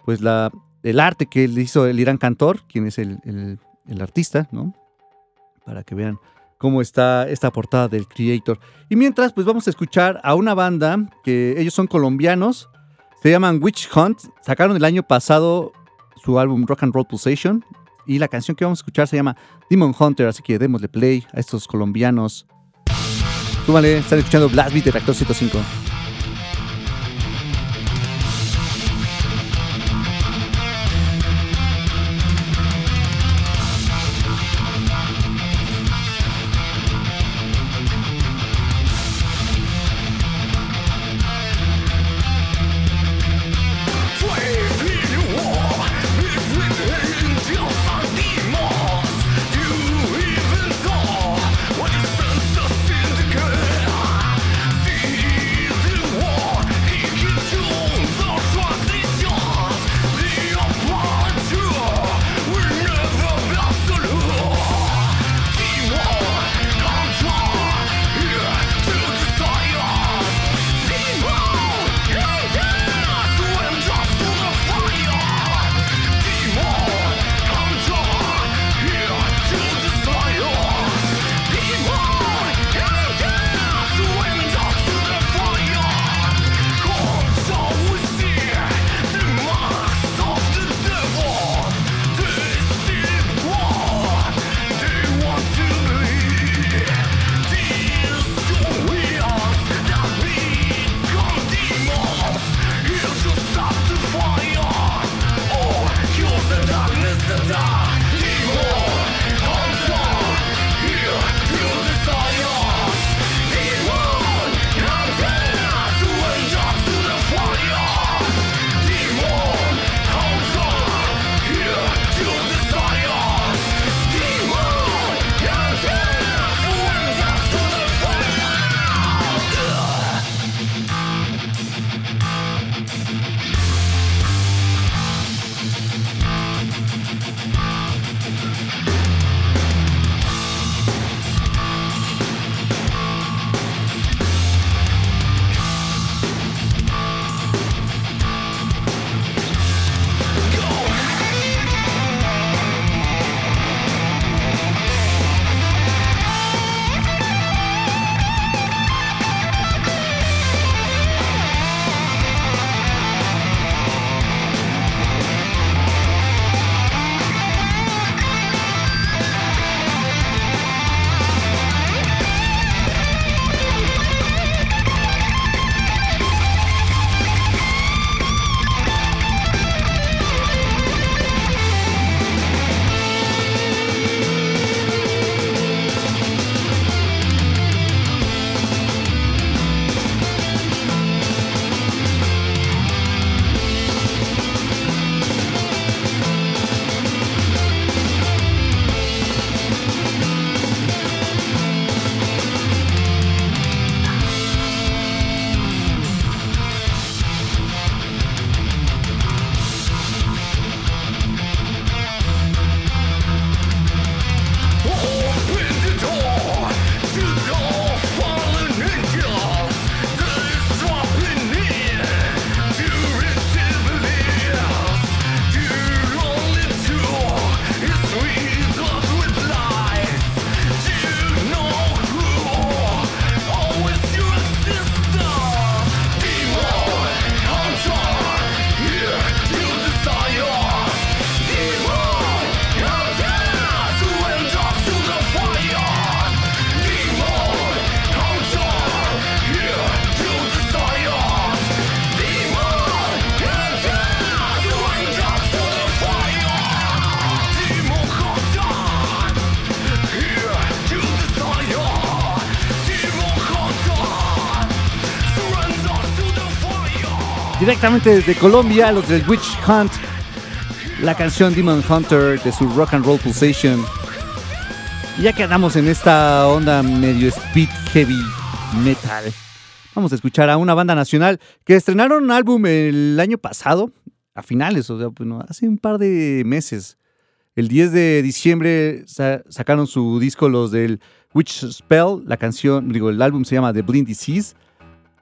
pues la el arte que le hizo el Irán Cantor, quien es el, el- el artista, ¿no? Para que vean cómo está esta portada del Creator. Y mientras, pues vamos a escuchar a una banda que ellos son colombianos, se llaman Witch Hunt, sacaron el año pasado su álbum Rock and Roll Pulsation y la canción que vamos a escuchar se llama Demon Hunter, así que démosle play a estos colombianos. Súmale, están escuchando Blast Beat de Reactor 105.
Directamente desde Colombia, los del Witch Hunt. La canción Demon Hunter de su Rock and Roll Pulsation. Ya que andamos en esta onda medio speed heavy metal, vamos a escuchar a una banda nacional que estrenaron un álbum el año pasado, a finales, o sea, bueno, hace un par de meses. El 10 de diciembre sa- sacaron su disco los del Witch Spell, la canción, digo, el álbum se llama The Blind Disease.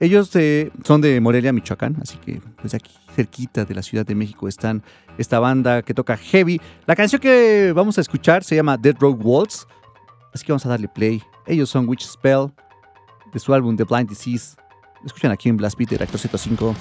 Ellos eh, son de Morelia, Michoacán, así que pues aquí cerquita de la Ciudad de México están esta banda que toca heavy. La canción que vamos a escuchar se llama Dead Road Waltz, así que vamos a darle play. Ellos son Witch Spell de su álbum The Blind Disease. Lo escuchan aquí en Blast Beat de Reactor 105.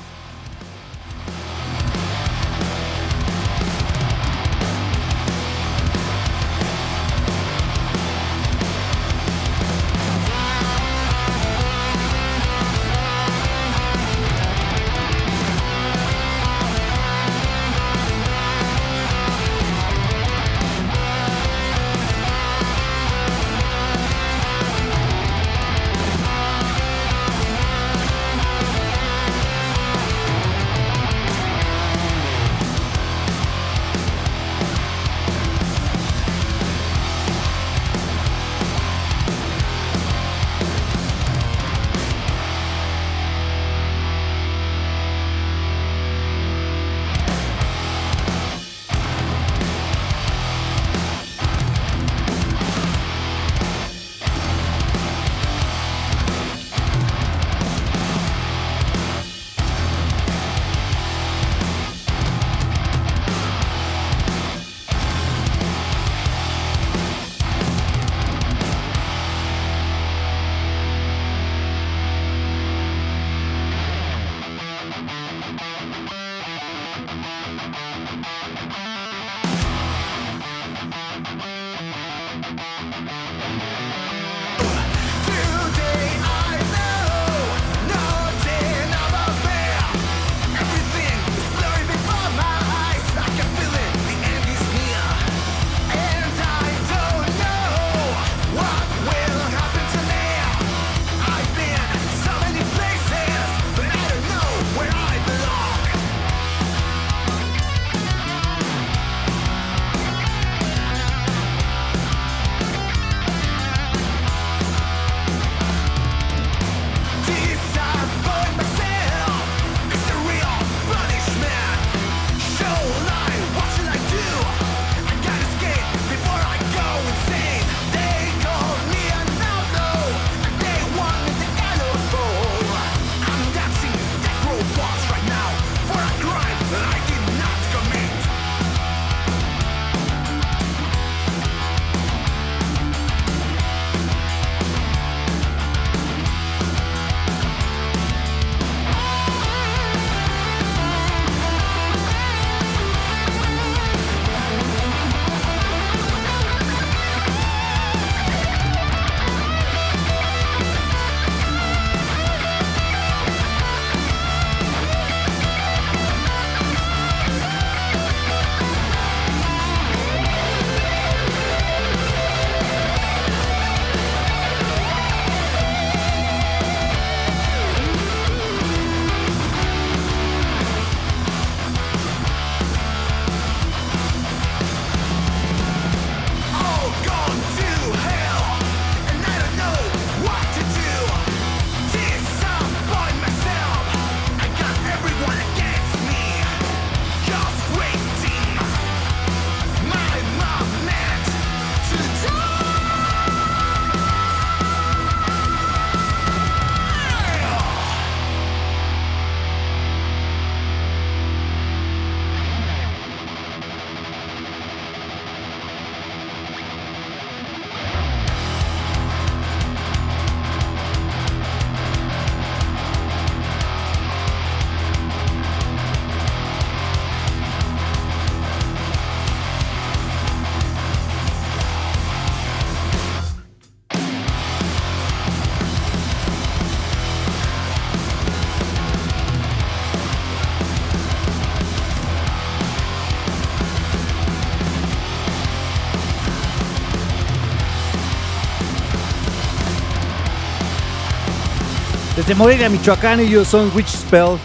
Desde Morelia, Michoacán, ellos son Witch Spell.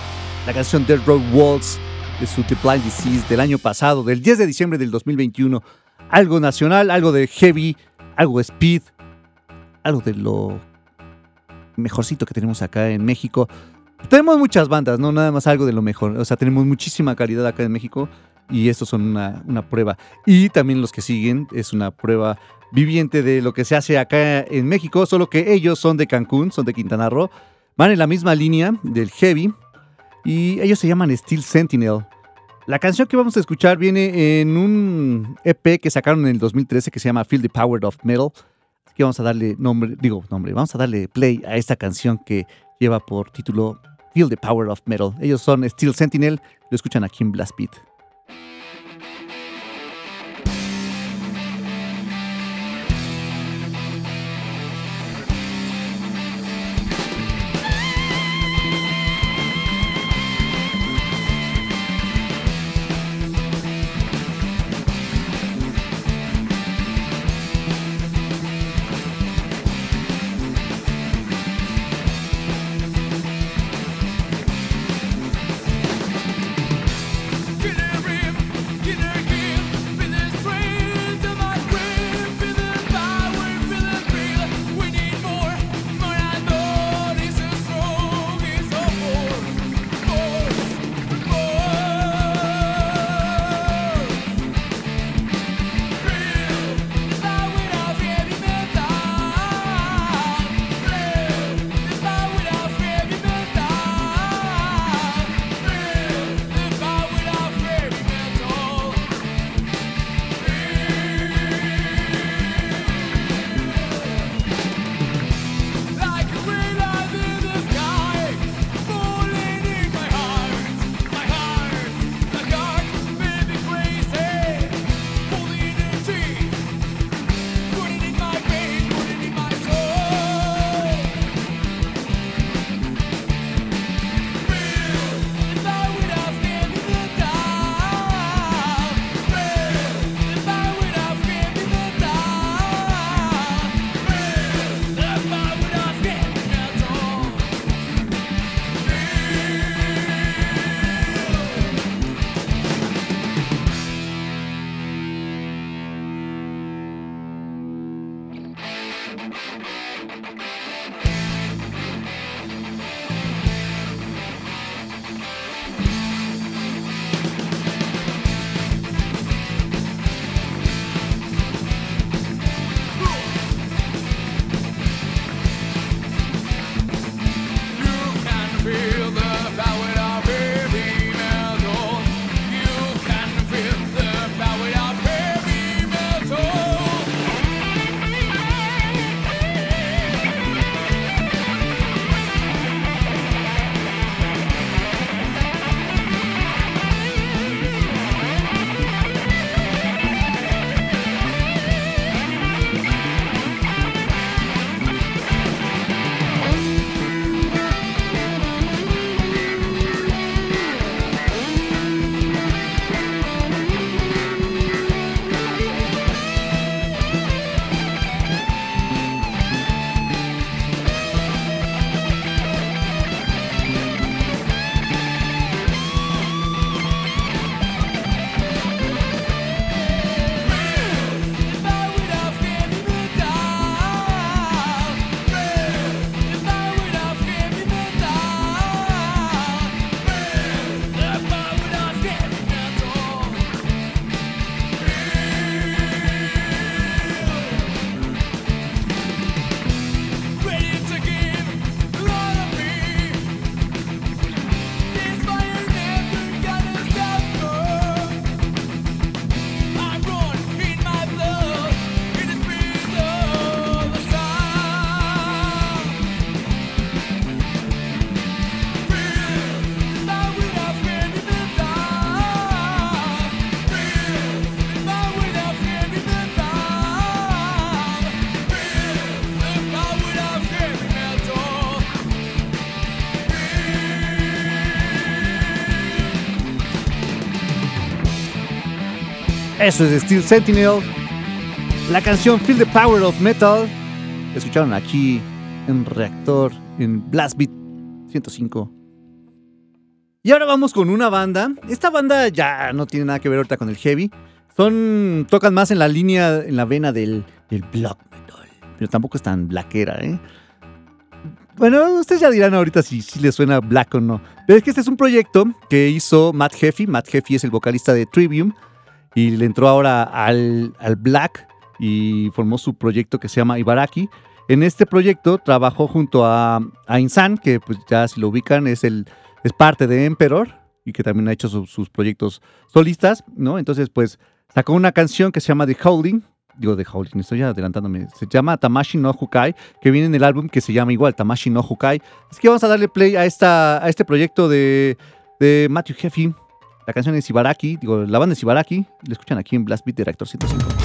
la canción Dead Road Waltz de su The Blind Disease del año pasado, del 10 de diciembre del 2021. Algo nacional, algo de heavy, algo speed, algo de lo mejorcito que tenemos acá en México. Tenemos muchas bandas, no nada más algo de lo mejor. O sea, tenemos muchísima calidad acá en México y estos son una prueba. Y también los que siguen es una prueba viviente de lo que se hace acá en México, solo que ellos son de Cancún, son de Quintana Roo, van en la misma línea del heavy y ellos se llaman Steel Sentinel. La canción que vamos a escuchar viene en un EP que sacaron en el 2013 que se llama Feel the Power of Metal. Así que vamos a darle nombre, digo nombre, vamos a darle play a esta canción que lleva por título Feel the Power of Metal. Ellos son Steel Sentinel, lo escuchan aquí en Blast Beat. Eso es Steel Sentinel. La canción Feel the Power of Metal. Escucharon aquí en Reactor, en Blast Beat 105.
Y ahora vamos con una banda. Esta banda ya no tiene nada que ver ahorita con el heavy. Son. tocan más en la línea, en la vena del, del black metal. Pero tampoco es tan blackera, ¿eh? Bueno, ustedes ya dirán ahorita si, si les suena black o no. Pero es que este es un proyecto que hizo Matt Heffy. Matt Heffy es el vocalista de Trivium. Y le entró ahora al, al black y formó su proyecto que se llama Ibaraki. En este proyecto trabajó junto a, a Insan, que pues ya si lo ubican es, el, es parte de Emperor y que también ha hecho su- sus proyectos solistas, ¿no? Entonces pues sacó una canción que se llama The Howling, digo The Howling, estoy ya adelantándome, se llama Tamashi no Hukai, que viene en el álbum que se llama igual, Tamashi no Hukai. Así que vamos a darle play a, esta, a este proyecto de, de Matthew Heffy. La canción es Ibaraki, digo, la banda es Ibaraki, lo escuchan aquí en Blast Beat de Reactor 105.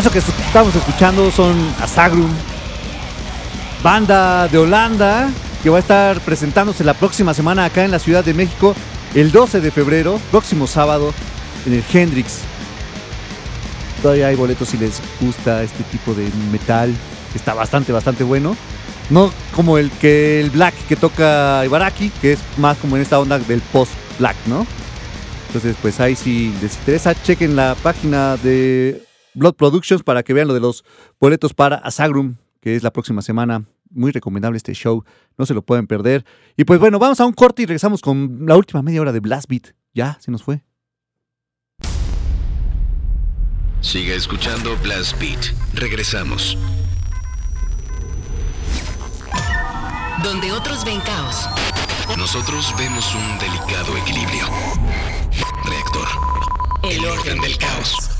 Eso que estamos escuchando son Asagrum, banda de Holanda que va a estar presentándose la próxima semana acá en la Ciudad de México, el 12 de febrero, próximo sábado, en el Hendrix. Todavía hay boletos si les gusta este tipo de metal, que está bastante, bastante bueno. No como el que el black que toca Ibaraki, que es más como en esta onda del post-black, ¿no? Entonces, pues ahí si les interesa, chequen la página de Blood Productions para que vean lo de los boletos para Asagrum, que es la próxima semana. Muy recomendable este show, no se lo pueden perder. Y pues bueno, vamos a un corte y regresamos con la última media hora de Blast Beat. Ya, se nos fue.
Siga escuchando Blast Beat. Regresamos.
Donde otros ven caos,
Nosotros vemos un delicado equilibrio. Reactor.
el orden del caos.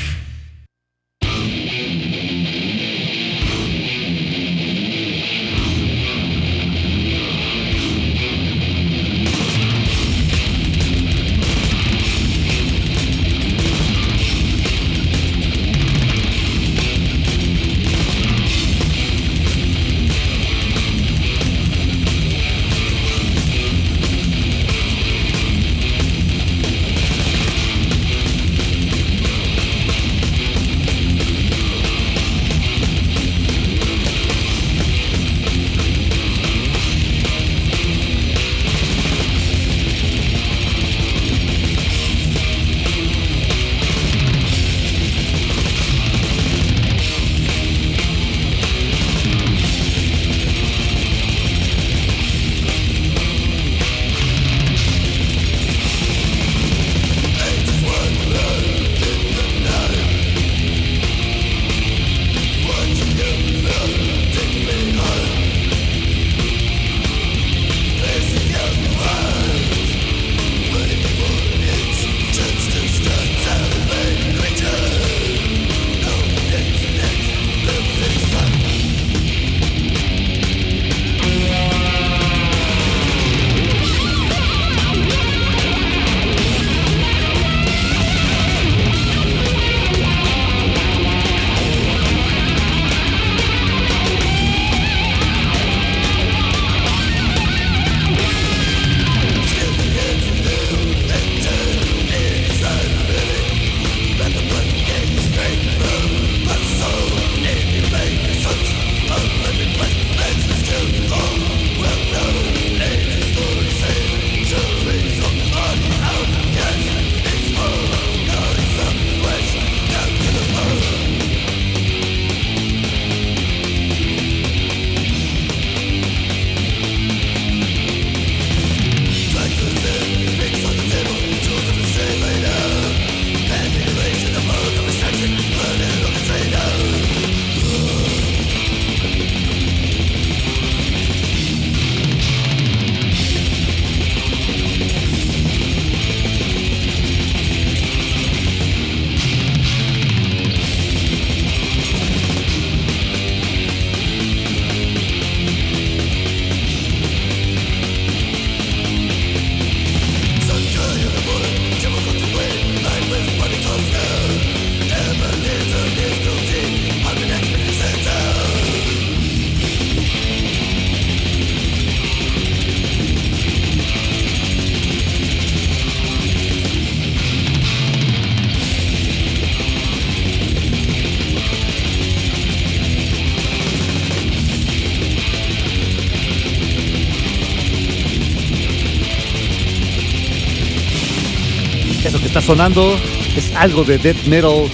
Sonando es algo de death metal.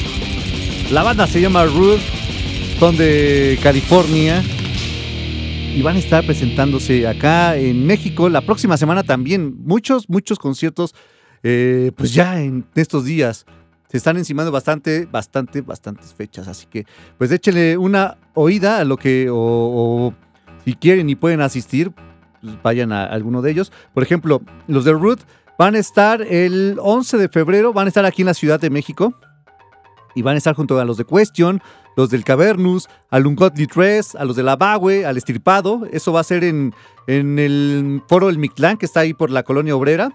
La banda se llama Rude, son de California y van a estar presentándose acá en México la próxima semana también. Muchos, muchos conciertos, eh, pues ya en estos días. Se están encimando bastante, bastante, bastantes fechas. Así que, pues échenle una oída a lo que, o, si quieren y pueden asistir, pues vayan a alguno de ellos. Por ejemplo, los de Root van a estar el 11 de febrero, van a estar aquí en la Ciudad de México. Y van a estar junto a los de Question, los del Cavernus, al Ungodly Tres, a los de la Bagüe, al Estirpado. Eso va a ser en, en el foro del Mictlán, que está ahí por la colonia obrera.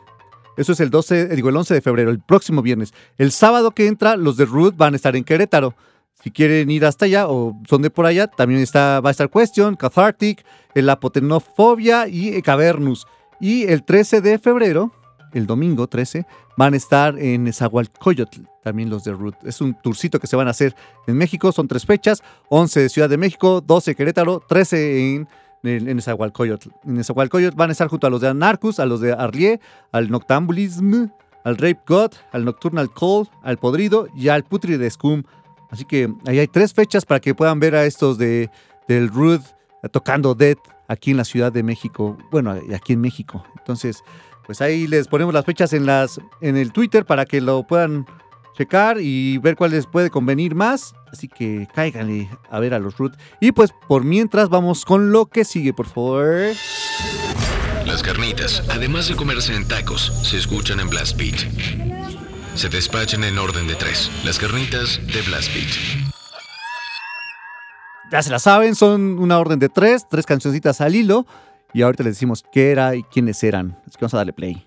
Eso es el 12, eh, digo, el 11 de febrero, el próximo viernes. El sábado que entra, los de Root van a estar en Querétaro. Si quieren ir hasta allá o son de por allá, también está, va a estar Question, Cathartic, el Apotenofobia y eh, Cavernus. Y el 13 de febrero, el domingo 13, van a estar en Nezahualcóyotl, también los de Root. Es un tourcito que se van a hacer en México, son tres fechas, 11 de Ciudad de México, 12 Querétaro, 13 en, en, en Nezahualcóyotl. En Nezahualcóyotl van a estar junto a los de Anarcus, a los de Arlié, al Noctambulism, al Rape God, al Nocturnal Cold, al Podrido y al Putrid Scum. Así que ahí hay tres fechas para que puedan ver a estos de, del Root tocando Dead aquí en la Ciudad de México, bueno, aquí en México. Entonces, pues ahí les ponemos las fechas en las en el Twitter para que lo puedan checar y ver cuál les puede convenir más. Así que cáiganle a ver a los Root. Y pues por mientras vamos con lo que sigue, por favor.
Las carnitas, además de comerse en tacos, se escuchan en Blast Beat. Se despachan en orden de tres. Las carnitas de Blast Beat.
Ya se la saben, son una orden de tres, tres cancioncitas al hilo. Y ahorita les decimos qué era y quiénes eran. Así que vamos a darle play.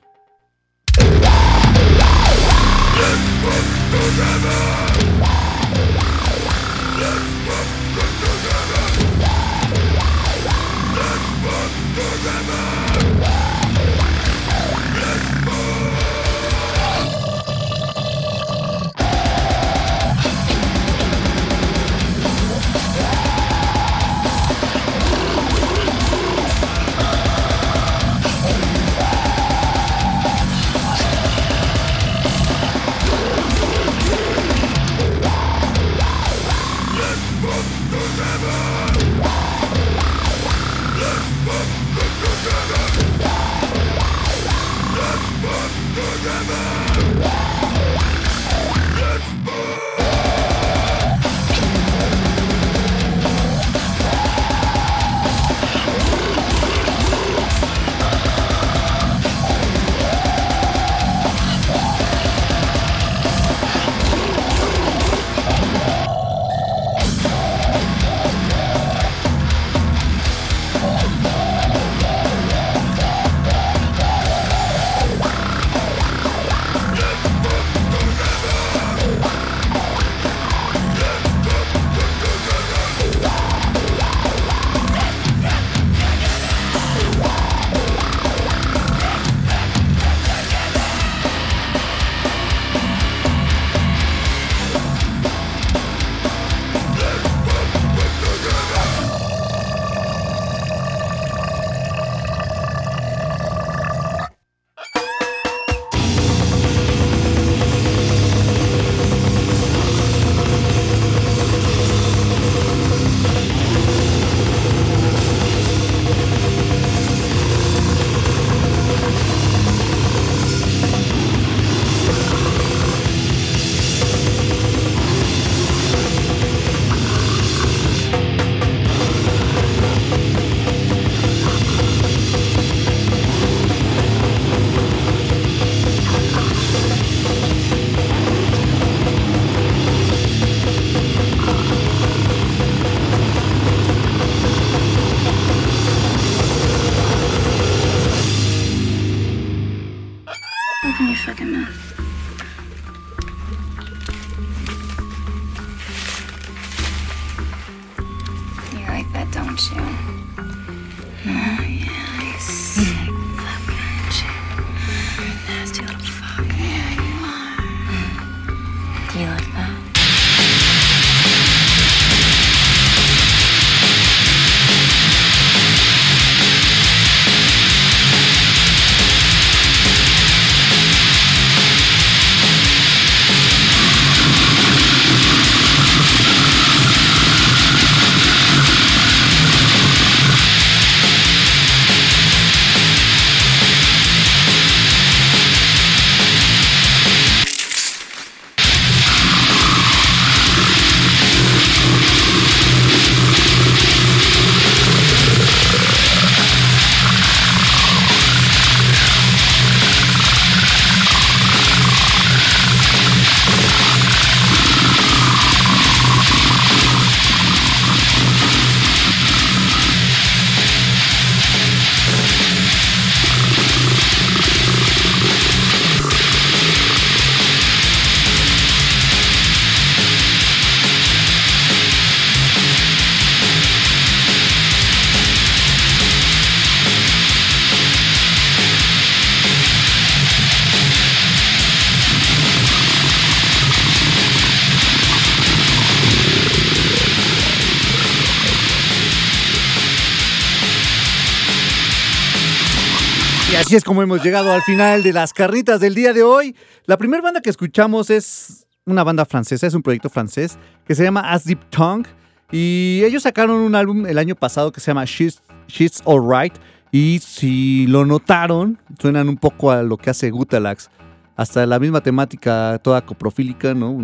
Así es como hemos llegado al final de las carnitas del día de hoy. La primera banda que escuchamos es una banda francesa, es un proyecto francés que se llama As Deep Tongue. Y ellos sacaron un álbum el año pasado que se llama She's, She's Alright. Y si lo notaron, suenan un poco a lo que hace Gutalax. hasta la misma temática toda coprofílica, ¿no?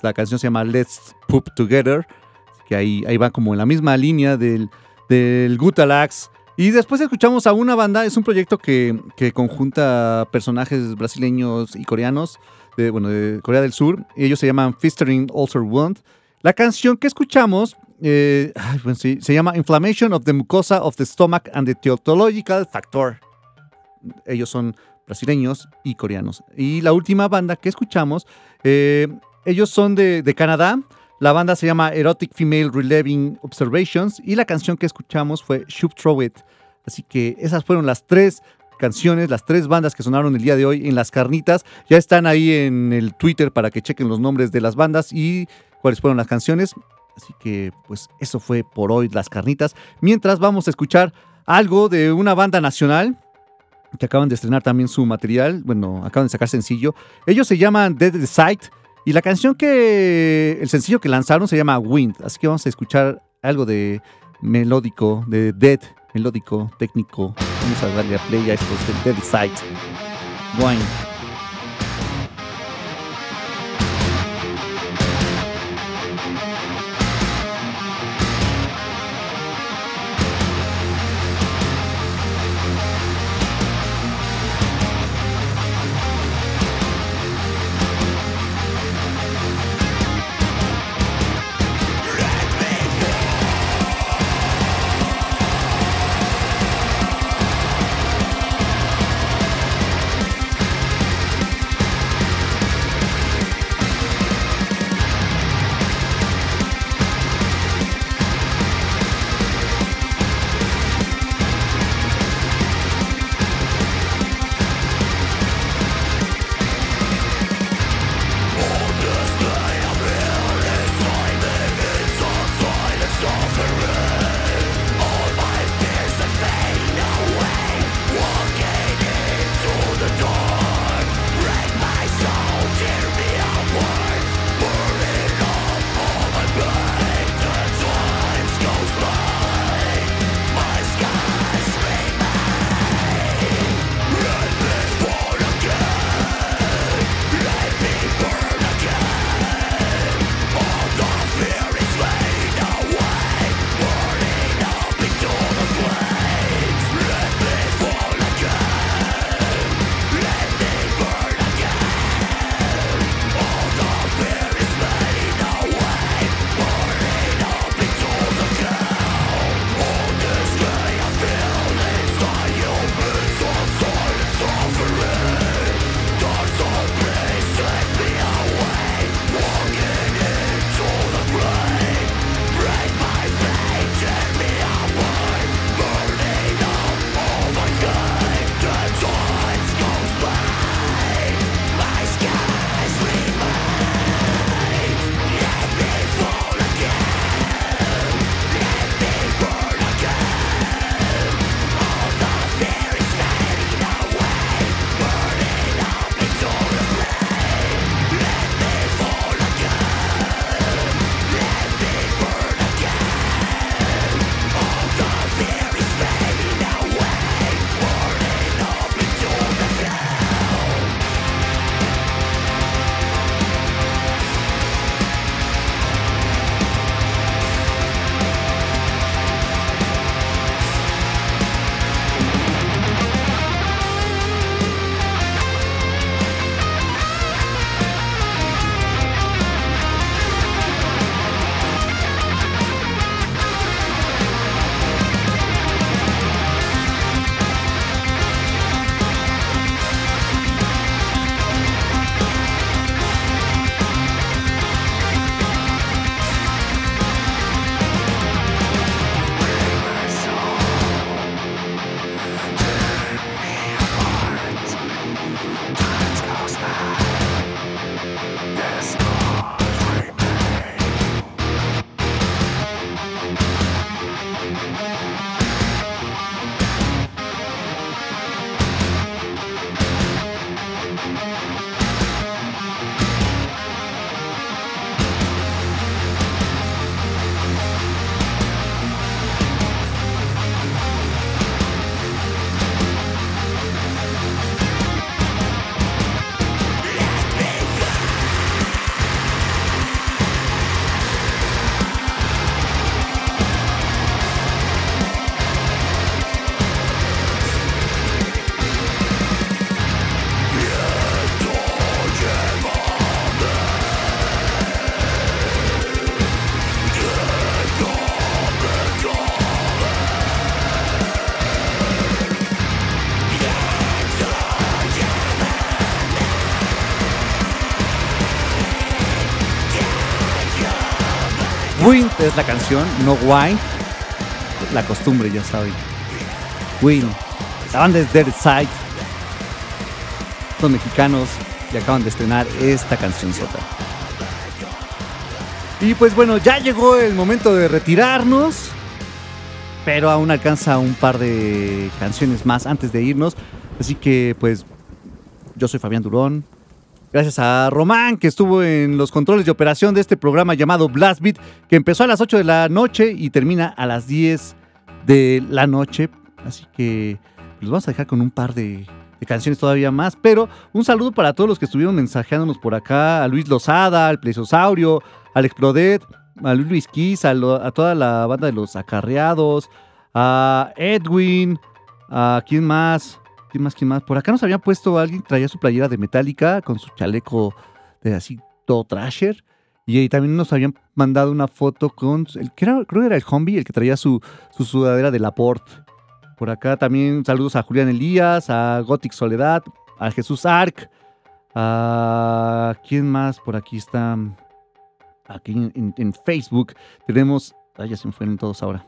La canción se llama Let's Poop Together, que ahí, ahí va como en la misma línea del, del Gutalax. Y después escuchamos a una banda, es un proyecto que, que conjunta personajes brasileños y coreanos, de, bueno, de Corea del Sur. Ellos se llaman Fistering Ulcer Wound. La canción que escuchamos eh, sí, se llama Inflammation of the Mucosa of the Stomach and the Theatological Factor. Ellos son brasileños y coreanos. Y la última banda que escuchamos, eh, ellos son de Canadá. La banda se llama Erotic Female Reliving Observations y la canción que escuchamos fue Should Throw It. Así que esas fueron las tres canciones, las tres bandas que sonaron el día de hoy en Las Carnitas. Ya están ahí en el Twitter para que chequen los nombres de las bandas y cuáles fueron las canciones. Así que pues eso fue por hoy Las Carnitas. Mientras vamos a escuchar algo de una banda nacional que acaban de estrenar también su material. Bueno, acaban de sacar sencillo. Ellos se llaman Dead the Sight y la canción que, el sencillo que lanzaron se llama Wind. Así que vamos a escuchar algo de melódico, de Dead, melódico, técnico. Vamos a darle a play a estos de Dead Sight. Wind. Es la canción, no Wine. La costumbre, ya saben. Wind. La banda es Dead Side. Son mexicanos y acaban de estrenar esta canción sota. Y pues bueno, ya llegó el momento de retirarnos. Pero aún alcanza un par de canciones más antes de irnos. Así que pues yo soy Fabián Durón. Gracias a Román, que estuvo en los controles de operación de este programa llamado Blast Beat, que empezó a las 8 de la noche y termina a las 10 de la noche. Así que los vamos a dejar con un par de, de canciones todavía más. Pero un saludo para todos los que estuvieron mensajeándonos por acá: a Luis Lozada, al Plesiosaurio, al Explodet, a Luis Luis Kiss, a, lo- a toda la banda de los acarreados, a Edwin, a quién más. ¿Quién más? ¿Quién más? Por acá nos había puesto alguien, traía su playera de Metallica con su chaleco de así todo trasher. Y ahí también nos habían mandado una foto con, el, que era, creo que era el Humvee, el que traía su, su sudadera de Laporte. Por acá también saludos a Julián Elías, a Gothic Soledad, a Jesús Arc, a... ¿Quién más? Por aquí está... Aquí en, en- en Facebook tenemos... Ay, ya se me fueron todos ahora.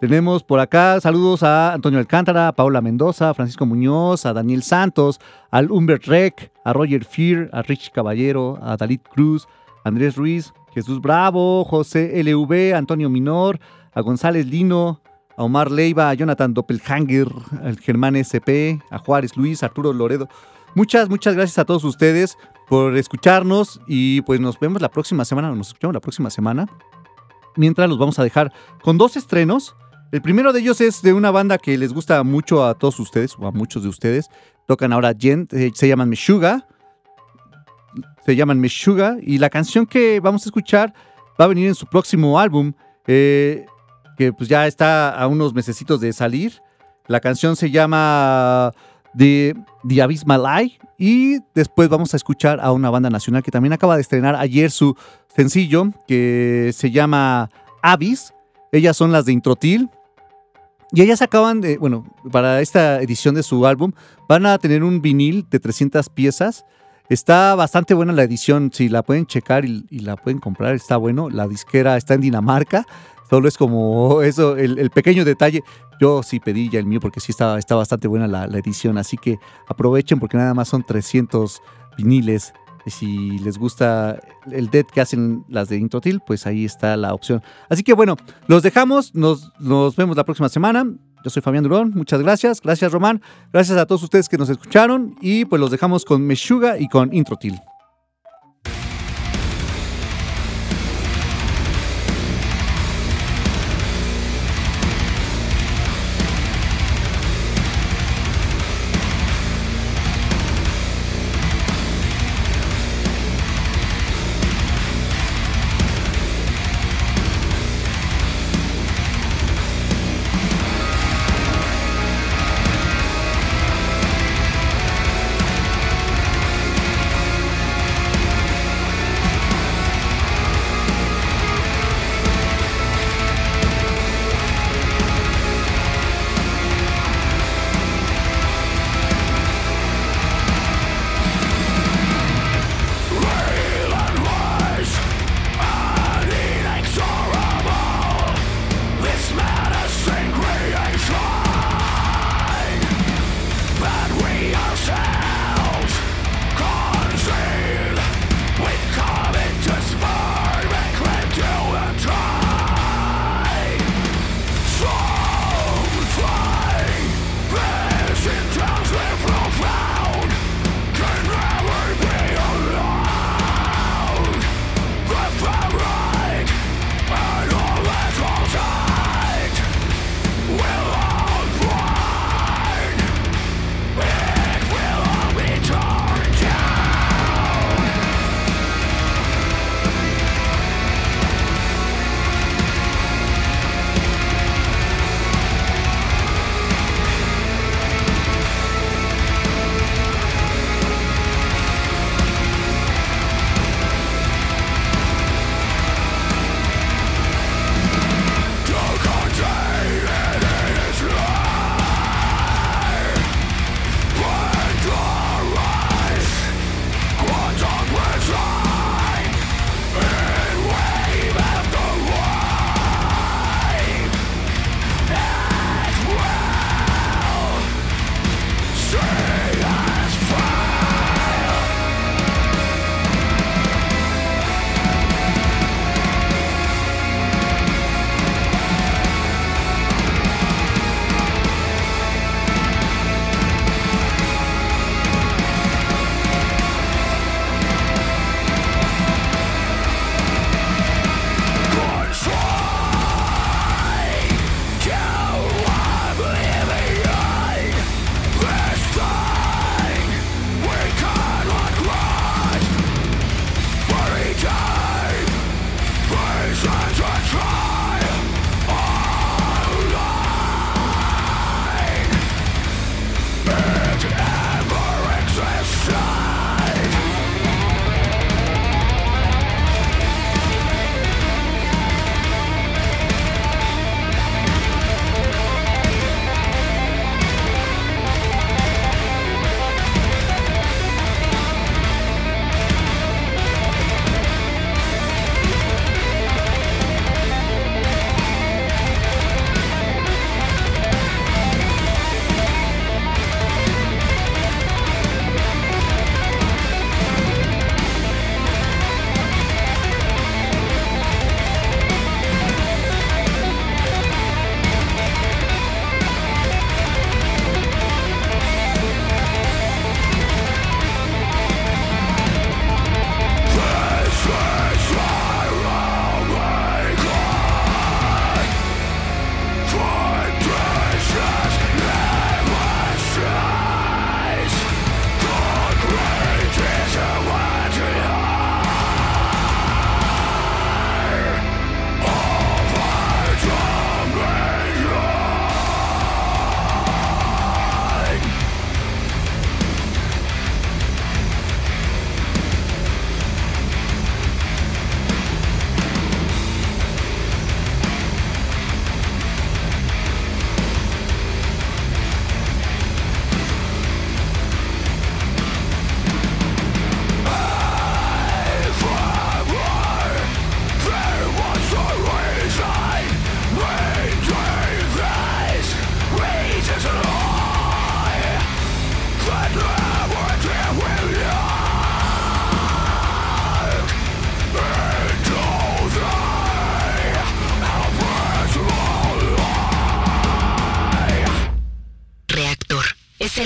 Tenemos por acá saludos a Antonio Alcántara, a Paula Mendoza, a Francisco Muñoz, a Daniel Santos, al Humbert Rec, a Roger Fear, a Rich Caballero, a Dalit Cruz, a Andrés Ruiz, Jesús Bravo, José LV, Antonio Minor, a González Lino, a Omar Leiva, a Jonathan Doppelhanger, al Germán SP, a Juárez Luis, Arturo Loredo. Muchas, muchas gracias a todos ustedes por escucharnos y pues nos vemos la próxima semana, nos escuchamos la próxima semana. Mientras los vamos a dejar con dos estrenos. El primero de ellos es de una banda que les gusta mucho a todos ustedes, o a muchos de ustedes. Tocan ahora Gent, eh, se llaman Meshuga. Se llaman Meshuga. Y la canción que vamos a escuchar va a venir en su próximo álbum, eh, que pues ya está a unos mesecitos de salir. La canción se llama The, The Abysmal Eye. Y después vamos a escuchar a una banda nacional que también acaba de estrenar ayer su sencillo, que se llama Abyss. Ellas son las de Introtil. Y ellas acaban de, bueno, para esta edición de su álbum, van a tener un vinil de 300 piezas. Está bastante buena la edición, si la pueden checar y, la pueden comprar, está bueno. La disquera está en Dinamarca, solo es como *laughs* eso, el, el pequeño detalle. Yo sí pedí ya el mío porque sí está, está bastante buena la, la edición, así que aprovechen porque nada más son 300 viniles. Y si les gusta el dead que hacen las de Introtil, pues ahí está la opción. Así que bueno, los dejamos, nos, nos vemos la próxima semana. Yo soy Fabián Durón, muchas gracias, gracias Román, gracias a todos ustedes que nos escucharon y pues los dejamos con Meshuga y con Introtil.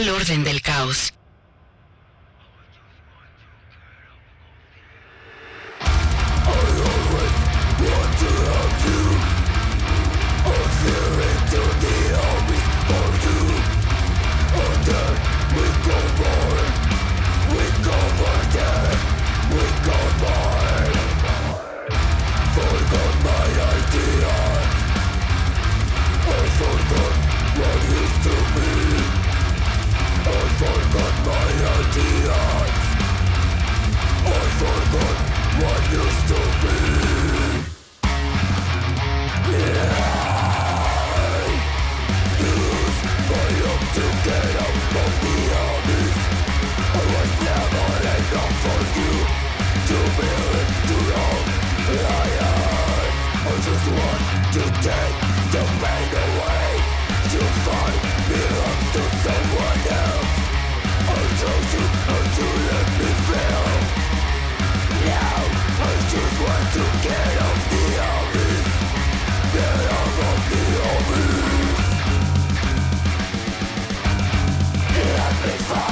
el orden del just
want to take the pain away You find belongs to someone else I told you how to let me feel Now I just want to get off the abyss Get off of the abyss Let me find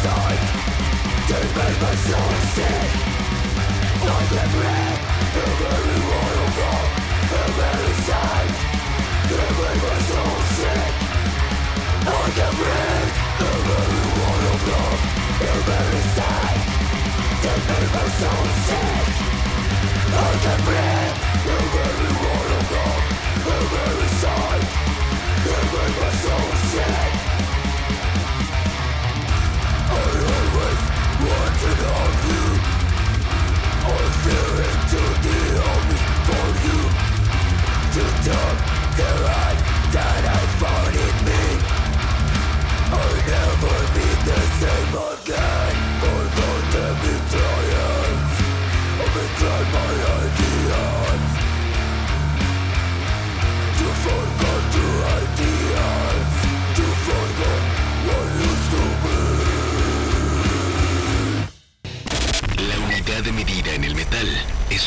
inside Deep my soul sick Like the breath In every one every side Deep in my soul sick Like the breath In every one every side Deep in my soul sick Like the breath In every one every side Deep in my soul sick There are